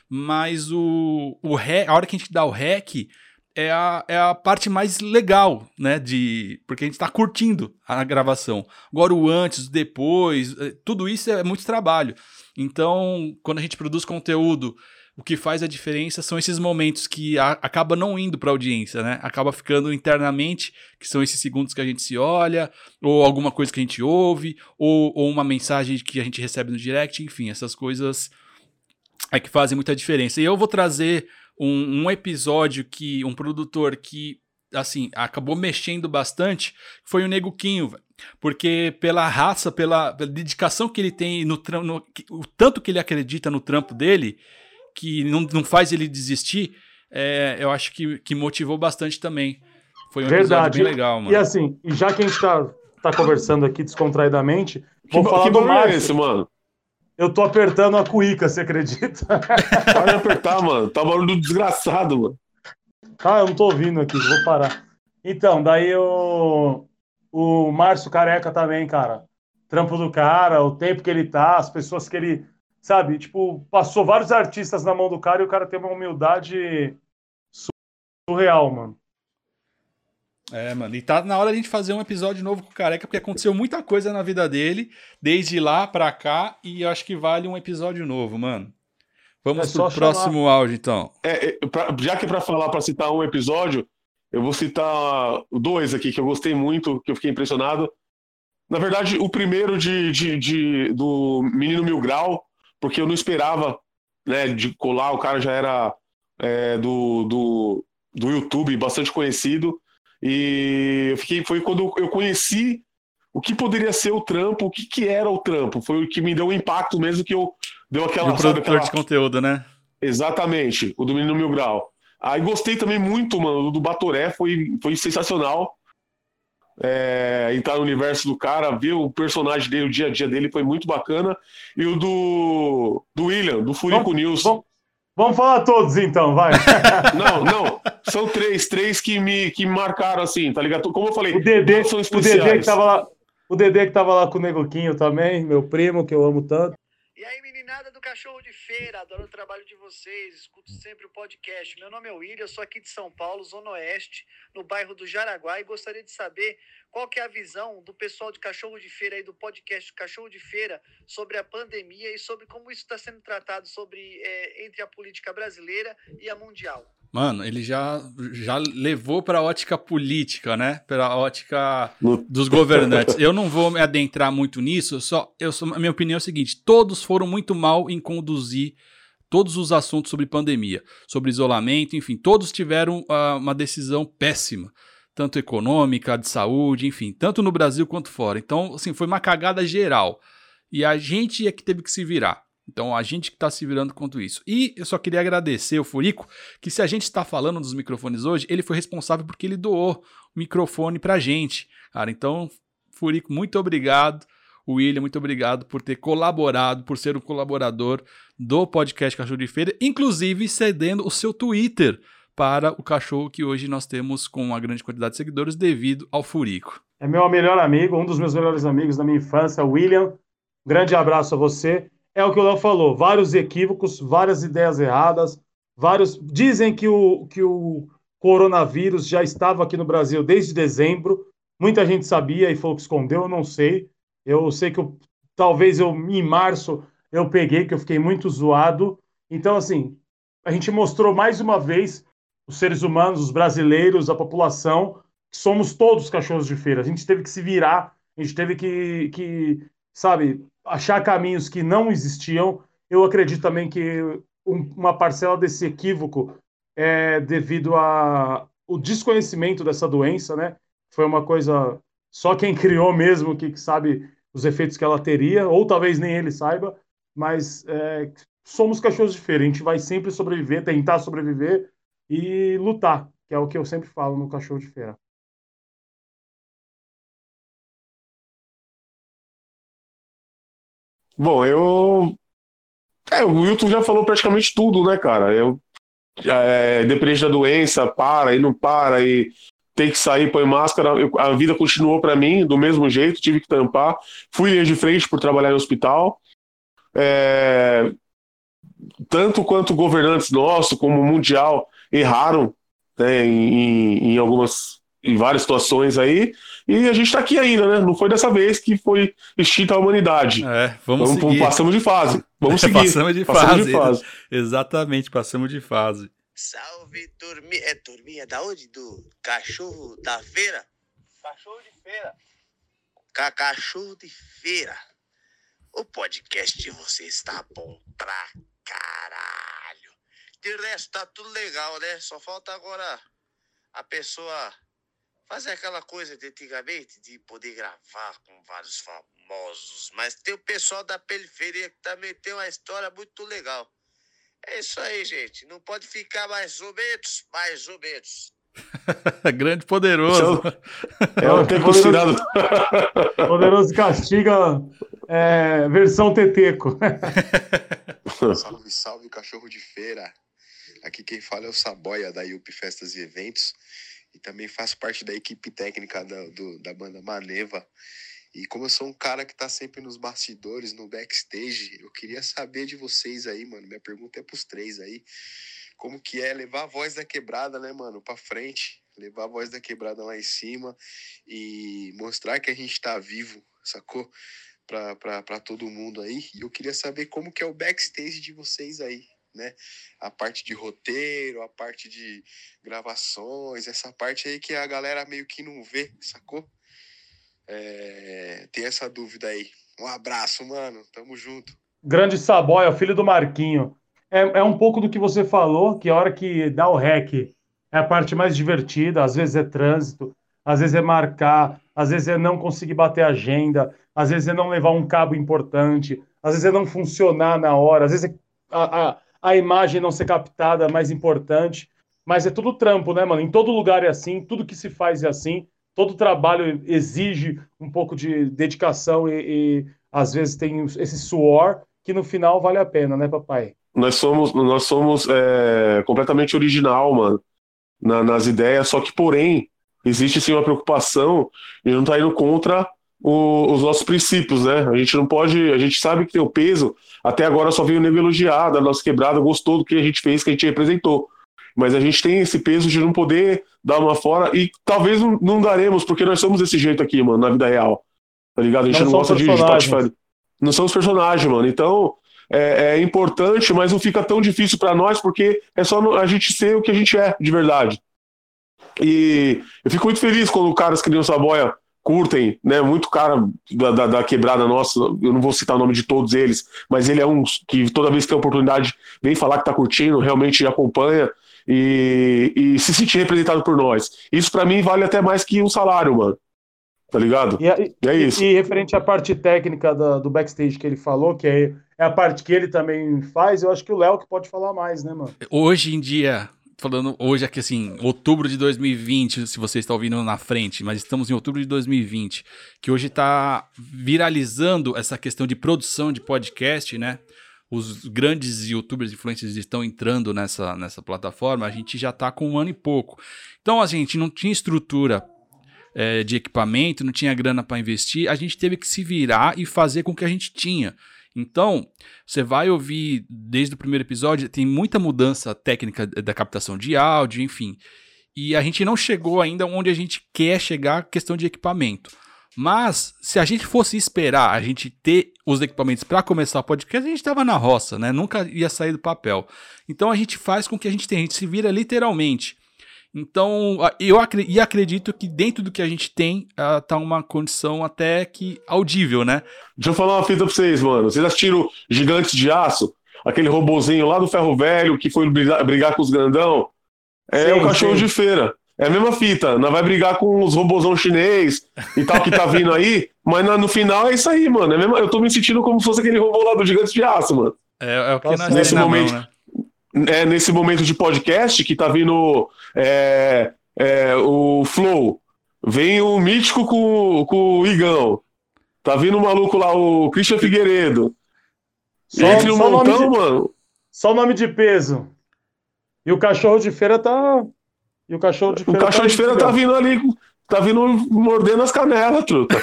mas o, o rec, a hora que a gente dá o rec, é a, é a parte mais legal, né? De, porque a gente está curtindo a gravação. Agora, o antes, o depois, é, tudo isso é muito trabalho. Então, quando a gente produz conteúdo, o que faz a diferença são esses momentos que a, acaba não indo para a audiência, né? Acaba ficando internamente, que são esses segundos que a gente se olha, ou alguma coisa que a gente ouve, ou, ou uma mensagem que a gente recebe no direct, enfim, essas coisas é que fazem muita diferença. E eu vou trazer um, um episódio que um produtor que assim, acabou mexendo bastante, foi o Nego Quinho, velho. Porque pela raça, pela, pela dedicação que ele tem no, no o tanto que ele acredita no trampo dele, que não, não faz ele desistir, é, eu acho que, que motivou bastante também. Foi um Verdade. episódio bem legal, mano. E assim, e já que a gente tá, tá conversando aqui descontraidamente, Que, vou ba- falar que do bagulho é Márcio. esse, mano? Eu tô apertando a cuíca, você acredita? [LAUGHS] Para de apertar, mano. Tá barulho desgraçado, mano. Ah, eu não tô ouvindo aqui, vou parar. Então, daí o, o Márcio Careca também, cara. Trampo do cara, o tempo que ele tá, as pessoas que ele. Sabe, tipo, passou vários artistas na mão do cara e o cara tem uma humildade surreal, mano. É, mano. E tá na hora de a gente fazer um episódio novo com o Careca, porque aconteceu muita coisa na vida dele, desde lá pra cá, e eu acho que vale um episódio novo, mano. Vamos É pro próximo áudio, então. É, é, pra- já que é pra falar, pra citar um episódio, eu vou citar dois aqui que eu gostei muito, que eu fiquei impressionado. Na verdade, o primeiro de, de- de- do Menino Mil Grau, porque eu não esperava né, de colar, o cara já era é, do, do, do YouTube, bastante conhecido. E eu fiquei, foi quando eu conheci o que poderia ser o trampo, o que, que era o trampo. Foi o que me deu um impacto mesmo que eu deu E aquela, o sabe, produtor aquela- de conteúdo, né? Exatamente, o do Menino Mil Grau. Aí gostei também muito, mano, do Batoré, foi, foi sensacional. É, entrar no universo do cara, ver o personagem dele, o dia a dia dele foi muito bacana. E o do, do William, do Furico Vamos- News. vamos- Vamos falar todos então, vai. [LAUGHS] Não, não, são três, três que me, que marcaram assim, tá ligado? Como eu falei, O Dedê, são o Dedê que especiais. tava lá, o Dedê que tava lá com o Negoquinho também, meu primo, que eu amo tanto. E aí, Cachorro de Feira, adoro o trabalho de vocês, escuto sempre o podcast. Meu nome é William, sou aqui de São Paulo, Zona Oeste, no bairro do Jaraguá, e gostaria de saber qual que é a visão do pessoal de Cachorro de Feira aí do podcast Cachorro de Feira sobre a pandemia e sobre como isso está sendo tratado sobre é, entre a política brasileira e a mundial. Mano, ele já, já levou pra ótica política, né? Pra ótica No- dos governantes. Eu não vou me adentrar muito nisso, só eu só- a minha opinião é a seguinte: todos foram muito mal em conduzir todos os assuntos sobre pandemia, sobre isolamento, enfim, todos tiveram ah, uma decisão péssima, tanto econômica, de saúde, enfim, tanto no Brasil quanto fora. Então, assim, foi uma cagada geral. E a gente é que teve que se virar. Então, a gente que está se virando quanto isso. E eu só queria agradecer o Furico, que se a gente está falando dos microfones hoje, ele foi responsável porque ele doou o microfone pra gente. Cara, então, Furico, muito obrigado. William, muito obrigado por ter colaborado, por ser um colaborador do podcast Cachorro de Feira, inclusive cedendo o seu Twitter para o cachorro que hoje nós temos com uma grande quantidade de seguidores devido ao Furico. É meu melhor amigo, um dos meus melhores amigos da minha infância, William. Grande abraço a você. É o que o Léo falou, vários equívocos, várias ideias erradas, vários. Dizem que o, que o coronavírus já estava aqui no Brasil desde dezembro. Muita gente sabia e falou que escondeu, eu não sei. Eu sei que eu, talvez eu em março eu peguei, que eu fiquei muito zoado. Então, assim, a gente mostrou mais uma vez os seres humanos, os brasileiros, a população, que somos todos cachorros de feira. A gente teve que se virar, a gente teve que, que sabe, achar caminhos que não existiam. Eu acredito também que um- uma parcela desse equívoco é devido ao desconhecimento dessa doença, né? Foi uma coisa só quem [LAUGHS] criou mesmo que, que sabe os efeitos que ela teria, ou talvez nem ele saiba, mas é, somos cachorros a gente vai sempre sobreviver, tentar sobreviver e lutar, que é o que eu sempre falo no cachorro de feira. Bom, eu. É, o Wilton já falou praticamente tudo, né, cara? Eu, é, da doença, para e não para, e tem que sair, põe máscara. Eu- a vida continuou pra mim do mesmo jeito, tive que tampar. Fui de frente por trabalhar no hospital. É, tanto quanto governantes nossos, como mundial, erraram né, em, em algumas. Em várias situações aí, e a gente tá aqui ainda, né? Não foi dessa vez que foi extinta a humanidade. É, vamos, Vamos, seguir. passamos de fase. Vamos [LAUGHS] seguir. Passamos de Passamos fase. de fase. Exatamente, passamos de fase. Salve, turminha. É turminha da onde? Do cachorro da feira? Cachorro de Feira. Ca cachorro de feira. O podcast de vocês tá bom pra caralho. De resto, tá tudo legal, né? Só falta agora a pessoa fazer aquela coisa de antigamente, de poder gravar com vários famosos. Mas tem o pessoal da periferia que também tem uma história muito legal. É isso aí, gente. Não pode ficar mais ou menos, mais ou menos. [LAUGHS] Grande poderoso. É o tempo tirado. Poderoso castiga é, versão Teteco. [LAUGHS] salve, salve, cachorro de feira. Aqui quem fala é o Saboia da IUP Festas e Eventos. E também faço parte da equipe técnica da, do, da banda Maneva. E como eu sou um cara que tá sempre nos bastidores, no backstage, eu queria saber de vocês aí, mano. Minha pergunta é pros três aí como que é levar a voz da quebrada, né, mano, para frente, levar a voz da quebrada lá em cima e mostrar que a gente tá vivo, sacou? Para todo mundo aí. E eu queria saber como que é o backstage de vocês aí, né? A parte de roteiro, a parte de gravações, essa parte aí que a galera meio que não vê, sacou? É, tem essa dúvida aí. Um abraço, mano. Tamo junto. Grande Saboia, filho do Marquinho é, é um pouco do que você falou, que a hora que dá o REC é a parte mais divertida, às vezes é trânsito, às vezes é marcar, às vezes é não conseguir bater agenda, às vezes é não levar um cabo importante, às vezes é não funcionar na hora, às vezes é a, a, a imagem não ser captada mais importante, mas é tudo trampo, né, mano? Em todo lugar é assim, tudo que se faz é assim, todo trabalho exige um pouco de dedicação e, e às vezes tem esse suor que no final vale a pena, né, papai? nós somos, nós somos é, completamente original, mano, na, nas ideias, só que, porém, existe sim uma preocupação e não tá indo contra o, os nossos princípios, né? A gente não pode, a gente sabe que tem o peso, até agora só veio nego elogiar da nossa quebrada, gostou do que a gente fez, que a gente representou. Mas a gente tem esse peso de não poder dar uma fora e talvez não, não daremos, porque nós somos desse jeito aqui, mano, na vida real. Tá ligado? A gente não, não gosta de, de Não somos personagens, mano. Então, é, é importante, mas não fica tão difícil para nós, porque é só a gente ser o que a gente é, de verdade. E eu fico muito feliz quando caras que nem o Saboia curtem, né? Muito cara da, da, da, quebrada nossa, eu não vou citar o nome de todos eles, mas ele é um que toda vez que tem oportunidade vem falar que tá curtindo, realmente acompanha e, e se sentir representado por nós. Isso para mim vale até mais que um salário, mano. Tá ligado? E, e é isso. E, e referente à parte técnica do, do backstage que ele falou, que é é a parte que ele também faz, eu acho que o Léo que pode falar mais, né, mano? Hoje em dia, falando hoje aqui assim, outubro de 2020, se você está ouvindo na frente, mas estamos em outubro de 2020, que hoje está viralizando essa questão de produção de podcast, né? Os grandes youtubers influencers estão entrando nessa, nessa plataforma, a gente já está com um ano e pouco. Então a gente não tinha estrutura é, de equipamento, não tinha grana para investir, a gente teve que se virar e fazer com o que a gente tinha. Então, você vai ouvir desde o primeiro episódio, tem muita mudança técnica da captação de áudio, enfim. E a gente não chegou ainda onde a gente quer chegar, questão de equipamento. Mas, se a gente fosse esperar a gente ter os equipamentos para começar o podcast, a gente estava na roça, né? Nunca ia sair do papel. Então a gente faz com que a gente tenha, a gente se vira literalmente. Então, eu ac e acredito que dentro do que a gente tem, uh, tá uma condição até que audível, né? Deixa eu falar uma fita pra vocês, mano. Vocês assistiram Gigantes de Aço? Aquele robozinho lá do Ferro Velho que foi brigar, brigar com os grandão? É sim, o cachorro sim. de feira. É a mesma fita. Não vai brigar com os robôzão chinês e tal que tá vindo aí, [LAUGHS] mas no final é isso aí, mano. É mesmo, eu tô me sentindo como se fosse aquele robô lá do Gigantes de Aço, mano. É, é o que nós nesse momento, mão, né? É, nesse momento de podcast que tá vindo é, é, o Flow, vem o Mítico com, com o Igão, tá vindo o maluco lá, o Christian Figueiredo. Só, Entre o montão, de, mano. Só o nome de peso. E o cachorro de feira tá. E o cachorro de feira. O cachorro tá de feira tá vindo ali, tá vindo mordendo as canelas, truta.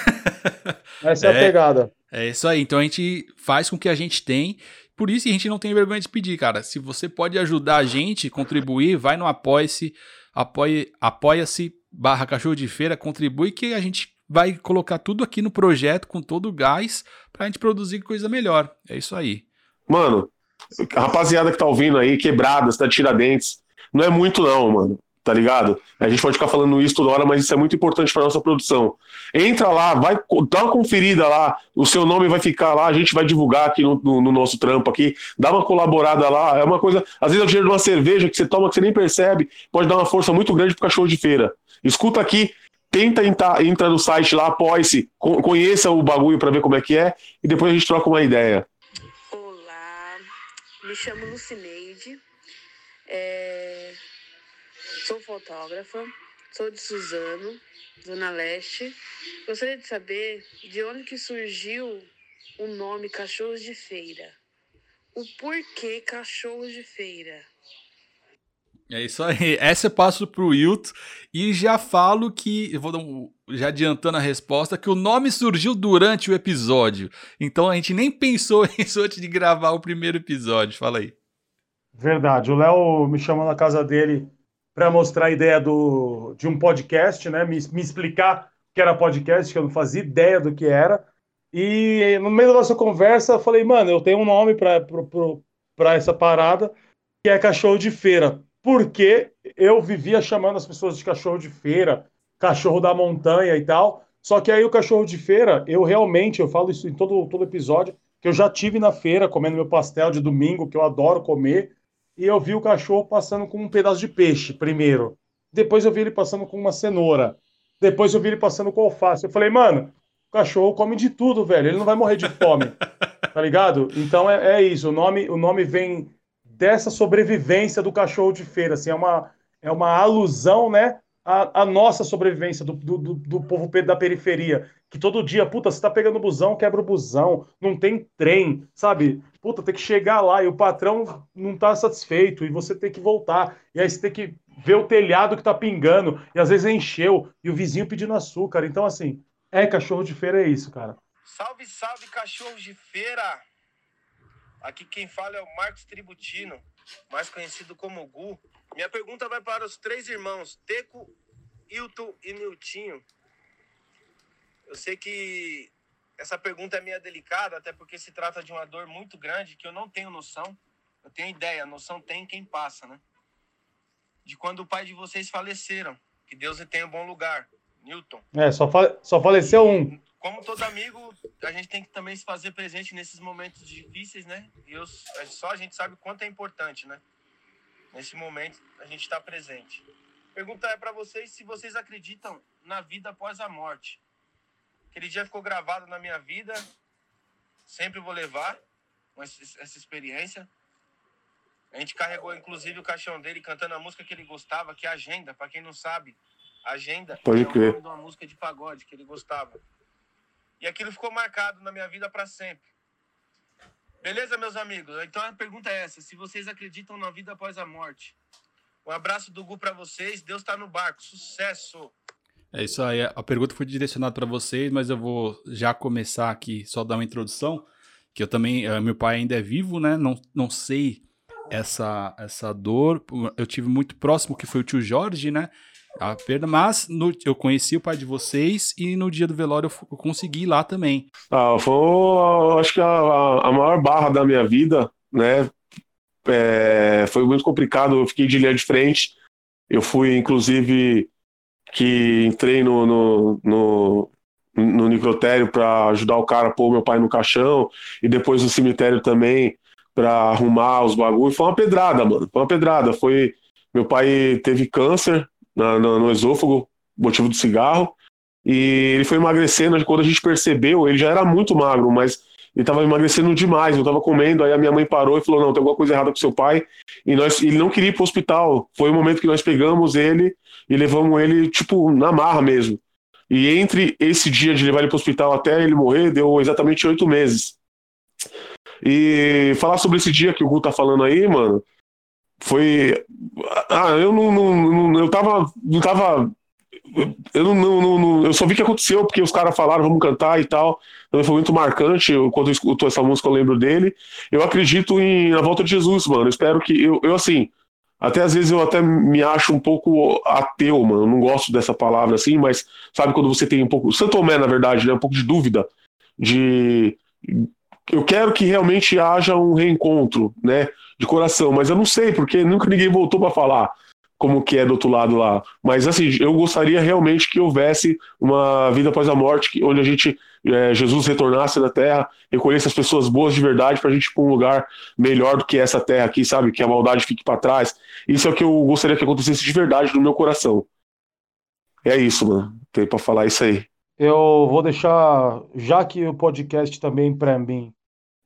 [LAUGHS] Essa é, é a pegada. É isso aí. Então a gente faz com o que a gente tem por isso a gente não tem vergonha de pedir, cara. Se você pode ajudar a gente, contribuir, vai no Apoia-se, apoia, apoia-se barra cachorro de feira, contribui que a gente vai colocar tudo aqui no projeto com todo o gás pra gente produzir coisa melhor. É isso aí. Mano, rapaziada que tá ouvindo aí, quebradas, tá tiradentes, não é muito não, mano tá ligado? A gente pode ficar falando isso toda hora, mas isso é muito importante para nossa produção. Entra lá, vai dá uma conferida lá, o seu nome vai ficar lá, a gente vai divulgar aqui no, no, no, nosso trampo aqui, dá uma colaborada lá, é uma coisa, às vezes é o dinheiro de uma cerveja que você toma que você nem percebe, pode dar uma força muito grande pro cachorro de feira. Escuta aqui, tenta entrar, entra no site lá, apoie-se, conheça o bagulho para ver como é que é, e depois a gente troca uma ideia. Olá, me chamo Lucineide, é... sou fotógrafa, sou de Suzano, Zona Leste. Gostaria de saber de onde que surgiu o nome Cachorros de Feira. O porquê Cachorros de Feira? É isso aí. [LAUGHS] Essa eu passo pro Wilton e já falo que, vou dar um, já adiantando a resposta, que o nome surgiu durante o episódio. Então a gente nem pensou [LAUGHS] nisso antes de gravar o primeiro episódio. Fala aí. Verdade. O Léo me chamou na casa dele para mostrar a ideia do, de um podcast, né? Me, me explicar que era podcast, que eu não fazia ideia do que era. E no meio da nossa conversa, eu falei, mano, eu tenho um nome para essa parada, que é cachorro de feira porque eu vivia chamando as pessoas de cachorro de feira, cachorro da montanha e tal. Só que aí o cachorro de feira, eu realmente, eu falo isso em todo, todo episódio, que eu já tive na feira comendo meu pastel de domingo, que eu adoro comer, e eu vi o cachorro passando com um pedaço de peixe primeiro. Depois eu vi ele passando com uma cenoura. Depois eu vi ele passando com alface. Eu falei, mano, o cachorro come de tudo, velho. Ele não vai morrer de fome. [LAUGHS] tá ligado? Então é, é isso. O nome, o nome vem dessa sobrevivência do cachorro de feira. Assim, é, uma, é uma alusão, né? A, nossa sobrevivência do, do, do, povo da periferia. Que todo dia, puta, você tá pegando busão, quebra o busão, não tem trem, sabe? Puta, tem que chegar lá e o patrão não tá satisfeito e você tem que voltar. E aí você tem que ver o telhado que tá pingando e às vezes encheu e o vizinho pedindo açúcar. Então, assim, é cachorro de feira, é isso, cara. Salve, salve, cachorro de feira! Aqui quem fala é o Marcos Tributino, mais conhecido como Gu. Minha pergunta vai para os três irmãos, Teco, Hilton e Niltinho. Eu sei que essa pergunta é meio delicada, até porque se trata de uma dor muito grande que eu não tenho noção. Eu tenho ideia, noção tem quem passa, né? De quando o pai de vocês faleceram. Que Deus lhe tenha um bom lugar. Newton. É, só, fa só faleceu um como todo amigo, a gente tem que também se fazer presente nesses momentos difíceis, né? E só a gente sabe o quanto é importante, né? Nesse momento, a gente está presente. Pergunta é para vocês se vocês acreditam na vida após a morte. Aquele dia ficou gravado na minha vida, sempre vou levar essa experiência. A gente carregou, inclusive, o caixão dele cantando a música que ele gostava, que é Agenda. Para quem não sabe, Agenda Pode é o nome de uma música de pagode que ele gostava. E aquilo ficou marcado na minha vida para sempre. Beleza, meus amigos? Então a pergunta é essa: se vocês acreditam na vida após a morte. Um abraço do Gu para vocês. Deus está no barco. Sucesso! É isso aí. A pergunta foi direcionada para vocês, mas eu vou já começar aqui, só dar uma introdução. Que eu também, eh, meu pai ainda é vivo, né? Não, não sei essa, essa dor. Eu tive muito próximo, que foi o tio Jorge, né? a perda, mas no, eu conheci o pai de vocês e no dia do velório eu, eu consegui ir lá também. Ah, foi, acho que a, a maior barra da minha vida, né? É, foi muito complicado, eu fiquei de linha de frente. Eu fui, inclusive, que entrei no, no, no, no necrotério para ajudar o cara a pôr meu pai no caixão, e depois no cemitério também para arrumar os bagulhos. Foi uma pedrada, mano. Foi uma pedrada. Foi. Meu pai teve câncer, na, no, no esôfago, motivo do cigarro. E ele foi emagrecendo, quando a gente percebeu, ele já era muito magro, mas ele estava emagrecendo demais, eu estava comendo, aí a minha mãe parou e falou, não, tem alguma coisa errada com seu pai, e nós, ele não queria ir para o hospital, foi o momento que nós pegamos ele e levamos ele, tipo, na marra mesmo. E entre esse dia de levar ele para o hospital até ele morrer, deu exatamente oito meses. E falar sobre esse dia que o Gu tá falando aí, mano, foi. Ah, eu não, não, não, eu tava. Não tava. Eu não, não, não, eu só vi que aconteceu, porque os caras falaram, vamos cantar e tal. Então foi muito marcante. Eu, quando eu escuto essa música, eu lembro dele. Eu acredito em na volta de Jesus, mano. Eu espero que. Eu, eu assim. Até às vezes eu até me acho um pouco ateu, mano. Eu não gosto dessa palavra assim, mas sabe quando você tem um pouco. Santo Tomé, na verdade, né? Um pouco de dúvida. De. Eu quero que realmente haja um reencontro, né? de coração, mas eu não sei, porque nunca ninguém voltou para falar como que é do outro lado lá. Mas assim, eu gostaria realmente que houvesse uma vida após a morte, onde a gente, é, Jesus retornasse na Terra, recolhesse as pessoas boas de verdade para a gente ir para um lugar melhor do que essa Terra aqui, sabe? Que a maldade fique para trás. Isso é o que eu gostaria que acontecesse de verdade no meu coração. é isso, mano. Tem pra falar isso aí. Eu vou deixar, já que o podcast também para mim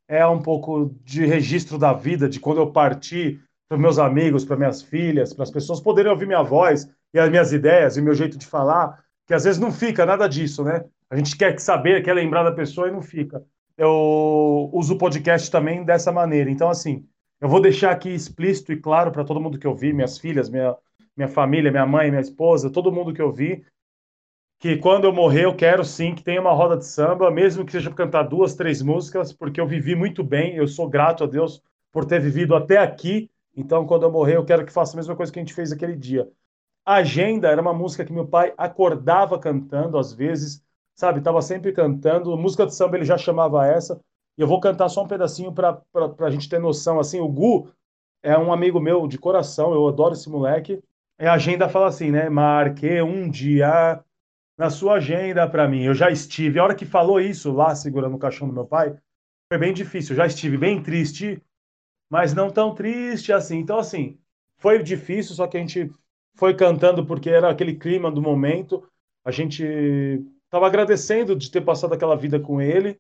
é um pouco de registro da vida, de quando eu parti para meus amigos, para minhas filhas, para as pessoas poderem ouvir minha voz e as minhas ideias e meu jeito de falar, que às vezes não fica nada disso, né? A gente quer saber, quer lembrar da pessoa e não fica. Eu uso o podcast também dessa maneira. Então, assim, eu vou deixar aqui explícito e claro para todo mundo que eu vi, minhas filhas, minha, minha família, minha mãe, minha esposa, todo mundo que eu vi, que quando eu morrer eu quero sim que tenha uma roda de samba, mesmo que seja para cantar duas, três músicas, porque eu vivi muito bem, eu sou grato a Deus por ter vivido até aqui. Então, quando eu morrer, eu quero que faça a mesma coisa que a gente fez aquele dia. Agenda era uma música que meu pai acordava cantando às vezes, sabe? Tava sempre cantando. Música de samba ele já chamava essa. E eu vou cantar só um pedacinho para a gente ter noção. Assim, o Gu é um amigo meu de coração, eu adoro esse moleque. E a agenda fala assim, né? Marque um dia na sua agenda para mim. Eu já estive. A hora que falou isso lá, segurando o caixão do meu pai, foi bem difícil. Eu já estive bem triste, mas não tão triste assim. Então, assim, foi difícil, só que a gente foi cantando porque era aquele clima do momento. A gente estava agradecendo de ter passado aquela vida com ele.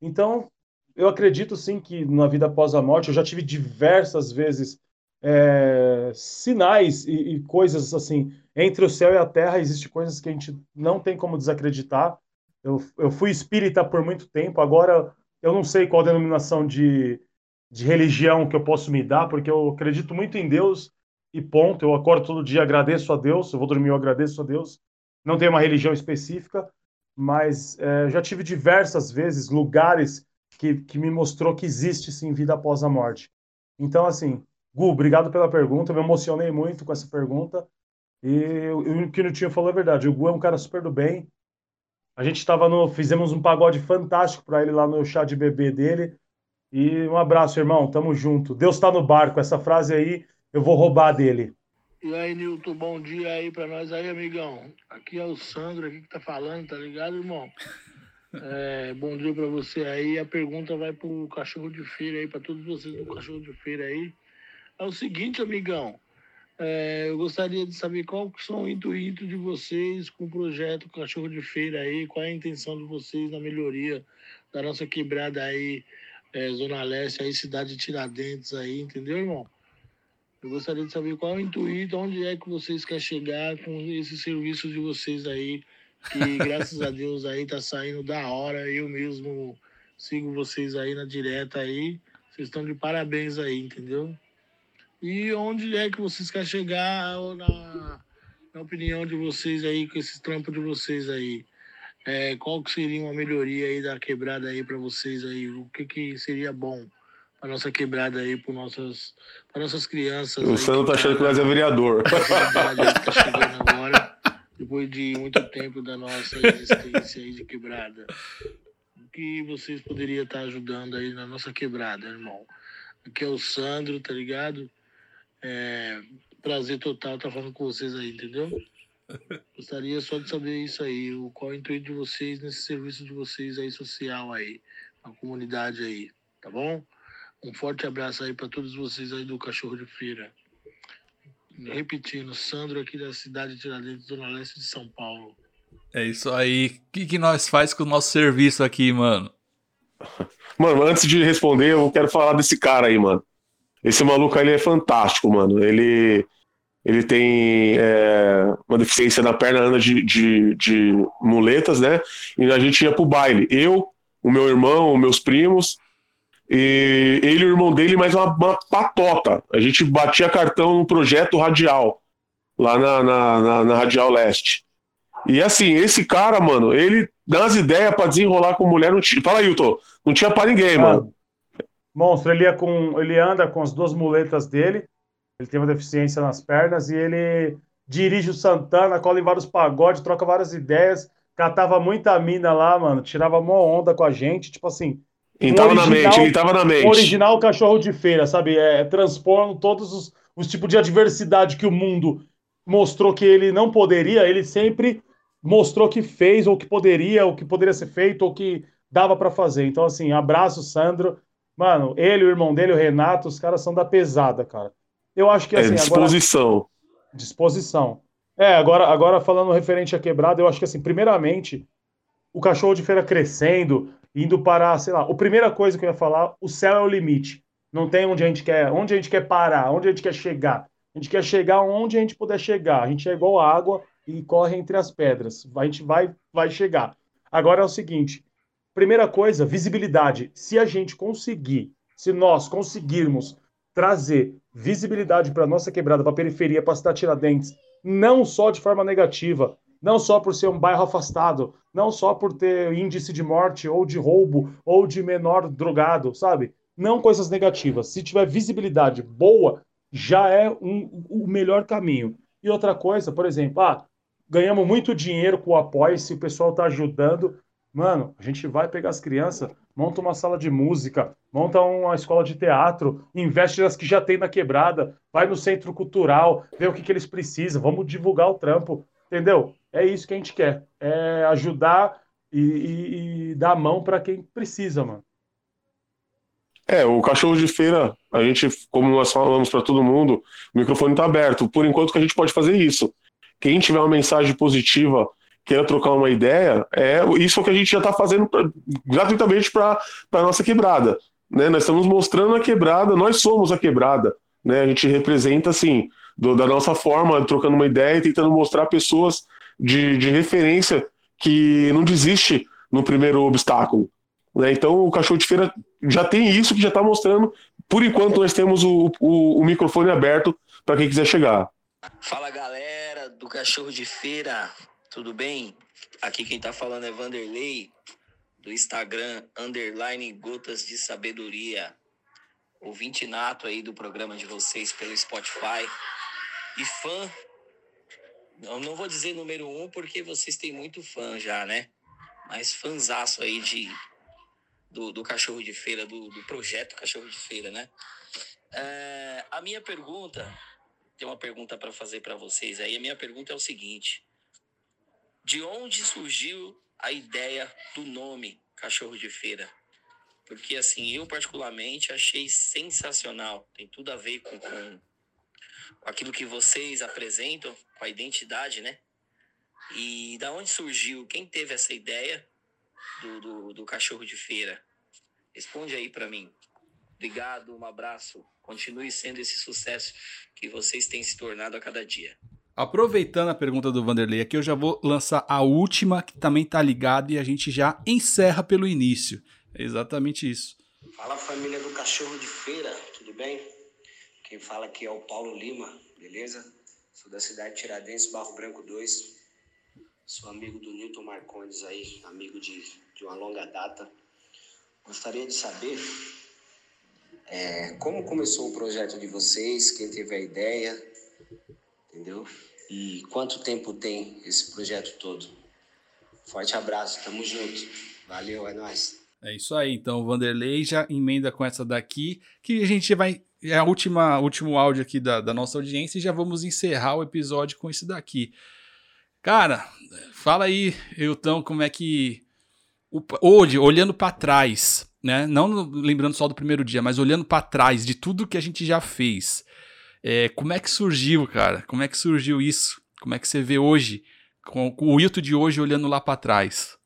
Então, eu acredito sim que na vida após a morte, eu já tive diversas vezes é, sinais e, e, coisas assim. Entre o céu e a terra, existem coisas que a gente não tem como desacreditar. Eu, eu fui espírita por muito tempo, agora eu não sei qual denominação de, de religião que eu posso me dar, porque eu acredito muito em Deus e ponto. Eu acordo todo dia, agradeço a Deus, eu vou dormir, eu agradeço a Deus. Não tenho uma religião específica, mas é, já tive diversas vezes lugares que, que me mostrou que existe sim vida após a morte. Então, assim, Gu, obrigado pela pergunta. Eu me emocionei muito com essa pergunta. E o que o Nutinho falou é verdade. O Gu é um cara super do bem. A gente estava no. Fizemos um pagode fantástico para ele lá no chá de bebê dele. E um abraço, irmão. Tamo junto. Deus está no barco. Essa frase aí eu vou roubar dele. E aí, Nilton, bom dia aí para nós aí, amigão. Aqui é o Sandro aqui que tá falando, tá ligado, irmão? É, bom dia para você aí. A pergunta vai pro cachorro de feira aí, para todos vocês do cachorro de feira aí. É o seguinte, amigão. É, eu gostaria de saber qual que são o intuito de vocês com o projeto Cachorro de Feira aí, qual é a intenção de vocês na melhoria da nossa quebrada aí, é, Zona Leste, aí, cidade de Tiradentes aí, entendeu, irmão? Eu gostaria de saber qual é o intuito, onde é que vocês querem chegar com esse serviço de vocês aí, que [LAUGHS] graças a Deus aí tá saindo da hora, eu mesmo sigo vocês aí na direta aí, vocês estão de parabéns aí, entendeu? E onde é que vocês querem chegar na, na opinião de vocês aí, com esses trampos de vocês aí? É, qual que seria uma melhoria aí da quebrada aí para vocês aí? O que, que seria bom para nossa quebrada aí, para nossas, nossas crianças? O Sandro tá achando que nós é vereador. Tá chegando agora, depois de muito tempo da nossa existência aí de quebrada. O que vocês poderiam estar ajudando aí na nossa quebrada, irmão? Aqui é o Sandro, tá ligado? É, prazer total estar falando com vocês aí, entendeu? Gostaria só de saber isso aí, o, qual é o intuito de vocês nesse serviço de vocês aí social aí, na comunidade aí, tá bom? Um forte abraço aí para todos vocês aí do Cachorro de Feira. Repetindo, Sandro aqui da cidade de Tiradentes, Zona Leste de São Paulo. É isso aí. O que, que nós faz com o nosso serviço aqui, mano? Mano, antes de responder, eu quero falar desse cara aí, mano. Esse maluco aí é fantástico, mano. Ele, ele tem é, uma deficiência na perna, anda de, de, de, muletas, né? E a gente ia pro baile. Eu, o meu irmão, meus primos, e ele e o irmão dele, mais uma, uma patota. A gente batia cartão no projeto radial, lá na, na, na, na Radial Leste. E assim, esse cara, mano, ele dá as ideias pra desenrolar com mulher. Não tinha... Fala, Hilton, não tinha pra ninguém, ah. mano. Monstro, ele, é com, ele anda com as duas muletas dele, ele tem uma deficiência nas pernas e ele dirige o Santana, cola em vários pagodes, troca várias ideias, catava muita mina lá, mano, tirava uma onda com a gente, tipo assim. Ele um tava original, na mente, ele tava na mente. Original cachorro de feira, sabe? É, transpondo todos os, os tipos de adversidade que o mundo mostrou que ele não poderia, ele sempre mostrou que fez, ou que poderia, ou que poderia ser feito, ou que dava para fazer. Então, assim, abraço, Sandro. Mano, ele, o irmão dele, o Renato, os caras são da pesada, cara. Eu acho que é, assim. É disposição. Agora, disposição. É, agora, agora falando referente à quebrada, eu acho que assim, primeiramente, o cachorro de feira crescendo, indo para, sei lá, a primeira coisa que eu ia falar, o céu é o limite. Não tem onde a gente quer, onde a gente quer parar, onde a gente quer chegar. A gente quer chegar onde a gente puder chegar. A gente é igual água e corre entre as pedras. A gente vai, vai chegar. Agora é o seguinte: primeira coisa, visibilidade. Se a gente conseguir, se nós conseguirmos trazer visibilidade para nossa quebrada, para a periferia, para a cidade Tiradentes, não só de forma negativa, não só por ser um bairro afastado, não só por ter índice de morte ou de roubo ou de menor drogado, sabe? Não coisas negativas. Se tiver visibilidade boa, já é um, o melhor caminho. E outra coisa, por exemplo, ah, ganhamos muito dinheiro com o apoio, se o pessoal está ajudando. Mano, a gente vai pegar as crianças, monta uma sala de música, monta uma escola de teatro, investe nas que já tem na quebrada, vai no centro cultural, vê o que, que eles precisam, vamos divulgar o trampo, entendeu? É isso que a gente quer, é ajudar e, e, e dar a mão para quem precisa, mano. É, o cachorro de feira, a gente, como nós falamos para todo mundo, o microfone está aberto. Por enquanto que a gente pode fazer isso. Quem tiver uma mensagem positiva, queira trocar uma ideia, é isso que a gente já está fazendo pra, gratuitamente para a nossa quebrada. Né? Nós estamos mostrando a quebrada, nós somos a quebrada. Né? A gente representa, assim, do, da nossa forma, trocando uma ideia e tentando mostrar pessoas de, de referência que não desiste no primeiro obstáculo. Né? Então o cachorro de feira já tem isso que já está mostrando. Por enquanto nós temos o, o, o microfone aberto para quem quiser chegar. Fala galera do cachorro de feira, tudo bem? Aqui quem está falando é Vanderlei do Instagram underline Gotas de Sabedoria, ouvinte nato aí do programa de vocês pelo Spotify e fã. Eu não vou dizer número um porque vocês têm muito fã já, né? Mas fanzaço aí de do, do cachorro de feira, do, do projeto Cachorro de Feira, né? É, a minha pergunta, tem uma pergunta para fazer para vocês aí. A minha pergunta é o seguinte: de onde surgiu a ideia do nome Cachorro de Feira? Porque, assim, eu particularmente achei sensacional. Tem tudo a ver com, com, aquilo que vocês apresentam, com a identidade, né? E da onde surgiu? Quem teve essa ideia? do, do, do cachorro de feira? Responde aí para mim. Obrigado, um abraço. Continue sendo esse sucesso que vocês têm se tornado a cada dia. Aproveitando a pergunta do Vanderlei aqui, eu já vou lançar a última, que também tá ligada, e a gente já encerra pelo início. É exatamente isso. Fala família do Cachorro de Feira, tudo bem? Quem fala aqui é o Paulo Lima, beleza? Sou da cidade de Tiradentes, Barro Branco 2. Sou amigo do Newton Marcondes aí, amigo de, de uma longa data. Gostaria de saber é, como começou o projeto de vocês, quem teve a ideia, entendeu? E quanto tempo tem esse projeto todo? Forte abraço, tamo junto. Valeu, é nóis. É isso aí, então o Vanderlei já emenda com essa daqui, que a gente vai. É a última último áudio aqui da, da nossa audiência e já vamos encerrar o episódio com esse daqui. Cara, fala aí, Eutão, como é que. Hoje, olhando para trás, né? Não lembrando só do primeiro dia, mas olhando para trás de tudo que a gente já fez. É, como é que surgiu, cara? Como é que surgiu isso? Como é que você vê hoje, com, com o Wilton de hoje olhando lá para trás?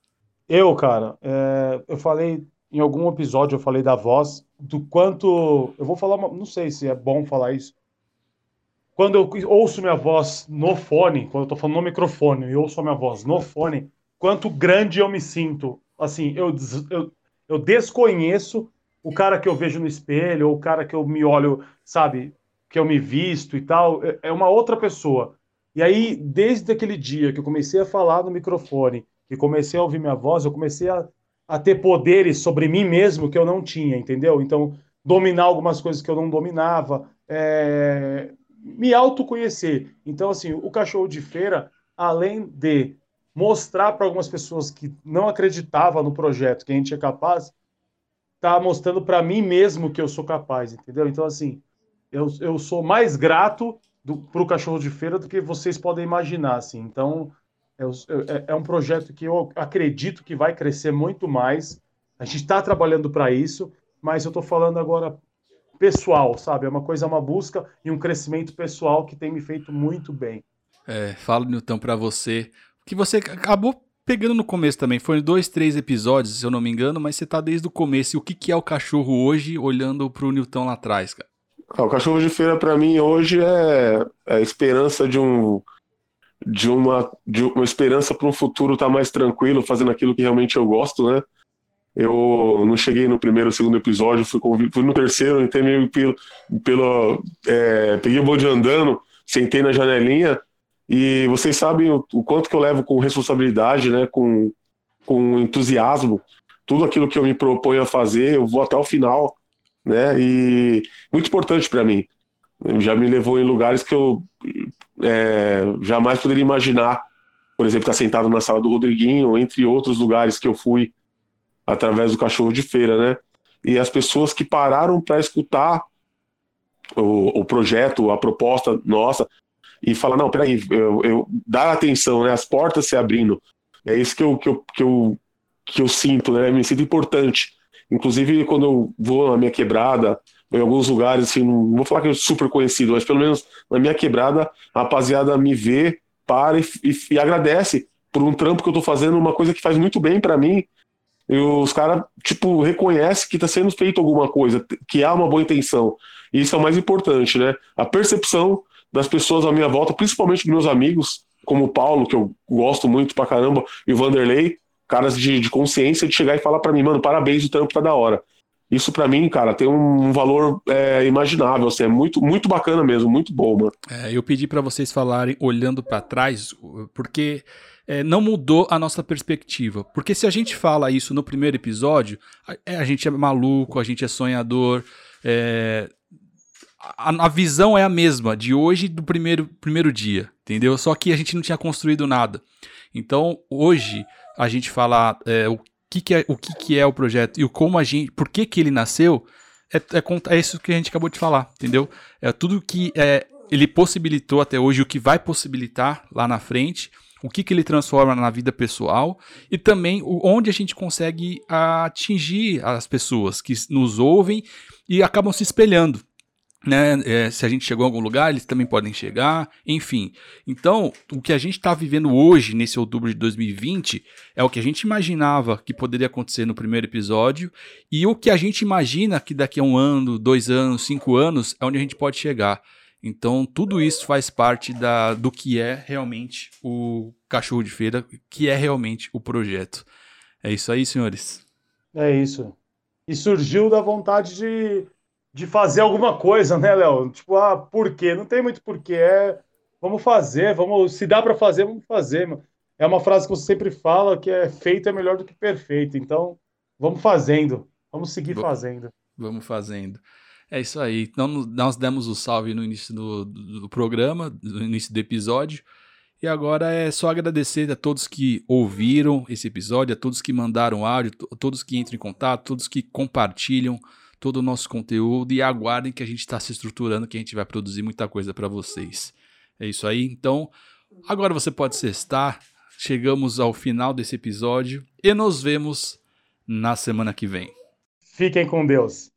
Eu, cara, é, eu falei em algum episódio, eu falei da voz, do quanto. Eu vou falar, não sei se é bom falar isso, quando eu ouço minha voz no fone, quando eu tô falando no microfone e ouço a minha voz no fone, quanto grande eu me sinto. Assim, eu, eu, eu desconheço o cara que eu vejo no espelho, ou o cara que eu me olho, sabe, que eu me visto e tal, é, é uma outra pessoa. E aí, desde aquele dia que eu comecei a falar no microfone e comecei a ouvir minha voz, eu comecei a, a ter poderes sobre mim mesmo que eu não tinha, entendeu? Então, dominar algumas coisas que eu não dominava, é, me autoconhecer. Então, assim, o cachorro de feira, além de mostrar para algumas pessoas que não acreditavam no projeto que a gente é capaz, tá mostrando para mim mesmo que eu sou capaz, entendeu? Então, assim, eu, eu sou mais grato para o cachorro de feira do que vocês podem imaginar, assim. Então, é, é, é um projeto que eu acredito que vai crescer muito mais. A gente está trabalhando para isso, mas eu estou falando agora pessoal, sabe? É uma coisa, uma busca e um crescimento pessoal que tem me feito muito bem. É, fala, Newton, pra você. Que você acabou pegando no começo também. Foi dois, três episódios, se eu não me engano, mas você tá desde o começo. E o que, que é o cachorro hoje, olhando pro Newton lá atrás, cara? Ah, o cachorro de feira para mim hoje é, é a esperança de um de uma, de uma esperança para um futuro estar tá mais tranquilo, fazendo aquilo que realmente eu gosto, né? Eu não cheguei no primeiro, segundo episódio, fui, fui no terceiro, entrei meio pelo, pelo é, peguei o bonde andando, sentei na janelinha e vocês sabem o, o, quanto que eu levo com responsabilidade, né? Com, com entusiasmo, tudo aquilo que eu me proponho a fazer, eu vou até o final, né? E muito importante para mim. Já me levou em lugares que eu é, jamais poderia imaginar, por exemplo, estar sentado na sala do Rodriguinho, entre outros lugares que eu fui através do cachorro de feira, né? E as pessoas que pararam para escutar o, o, projeto, a proposta nossa, e falar, não, peraí, eu, eu dar atenção, né? As portas se abrindo. É isso que eu, que eu, que eu, que eu sinto, né? Me sinto importante. Inclusive, quando eu vou na minha quebrada, em alguns lugares, assim, não vou falar que é super conhecido, mas pelo menos na minha quebrada, a rapaziada me vê, para e, e, e agradece por um trampo que eu tô fazendo, uma coisa que faz muito bem para mim. E os caras, tipo, reconhecem que tá sendo feito alguma coisa, que há uma boa intenção. E isso é o mais importante, né? A percepção das pessoas à minha volta, principalmente dos meus amigos, como o Paulo, que eu gosto muito pra caramba, e o Vanderlei, caras de, de consciência de chegar e falar para mim, mano, parabéns, o trampo tá da hora. Isso para mim, cara, tem um valor é, imaginável, assim, é muito, muito bacana mesmo, muito bom, mano. É, eu pedi para vocês falarem olhando para trás, porque é, não mudou a nossa perspectiva. Porque se a gente fala isso no primeiro episódio, a, é, a gente é maluco, a gente é sonhador, é, a, a, visão é a mesma de hoje do primeiro, primeiro dia, entendeu? Só que a gente não tinha construído nada. Então, hoje, a gente fala é, o que, que é o que, que é o projeto e o como a gente, por que que ele nasceu, é, é, é isso que a gente acabou de falar, entendeu? É tudo que é, ele possibilitou até hoje, o que vai possibilitar lá na frente, o que, que ele transforma na vida pessoal e também onde a gente consegue atingir as pessoas que nos ouvem e acabam se espelhando né? É, se a gente chegou a algum lugar, eles também podem chegar, enfim. Então, o que a gente está vivendo hoje, nesse outubro de 2020, é o que a gente imaginava que poderia acontecer no primeiro episódio e o que a gente imagina que daqui a um ano, dois anos, cinco anos é onde a gente pode chegar. Então, tudo isso faz parte da, do que é realmente o cachorro de feira, que é realmente o projeto. É isso aí, senhores. É isso. E surgiu da vontade de de fazer alguma coisa, né, Léo? Tipo, ah, por quê? Não tem muito porquê. É, vamos fazer, vamos, se dá para fazer, vamos fazer. É uma frase que você sempre fala que é feito é melhor do que perfeito. Então, vamos fazendo. Vamos seguir fazendo. Vamos fazendo. É isso aí. Então, nós demos o salve no início do, do programa, no início do episódio. E agora é só agradecer a todos que ouviram esse episódio, a todos que mandaram áudio, a todos que entram em contato, todos que compartilham todo o nosso conteúdo e aguardem que a gente está se estruturando, que a gente vai produzir muita coisa para vocês. É isso aí. Então, agora você pode cestar. Chegamos ao final desse episódio e nos vemos na semana que vem. Fiquem com Deus.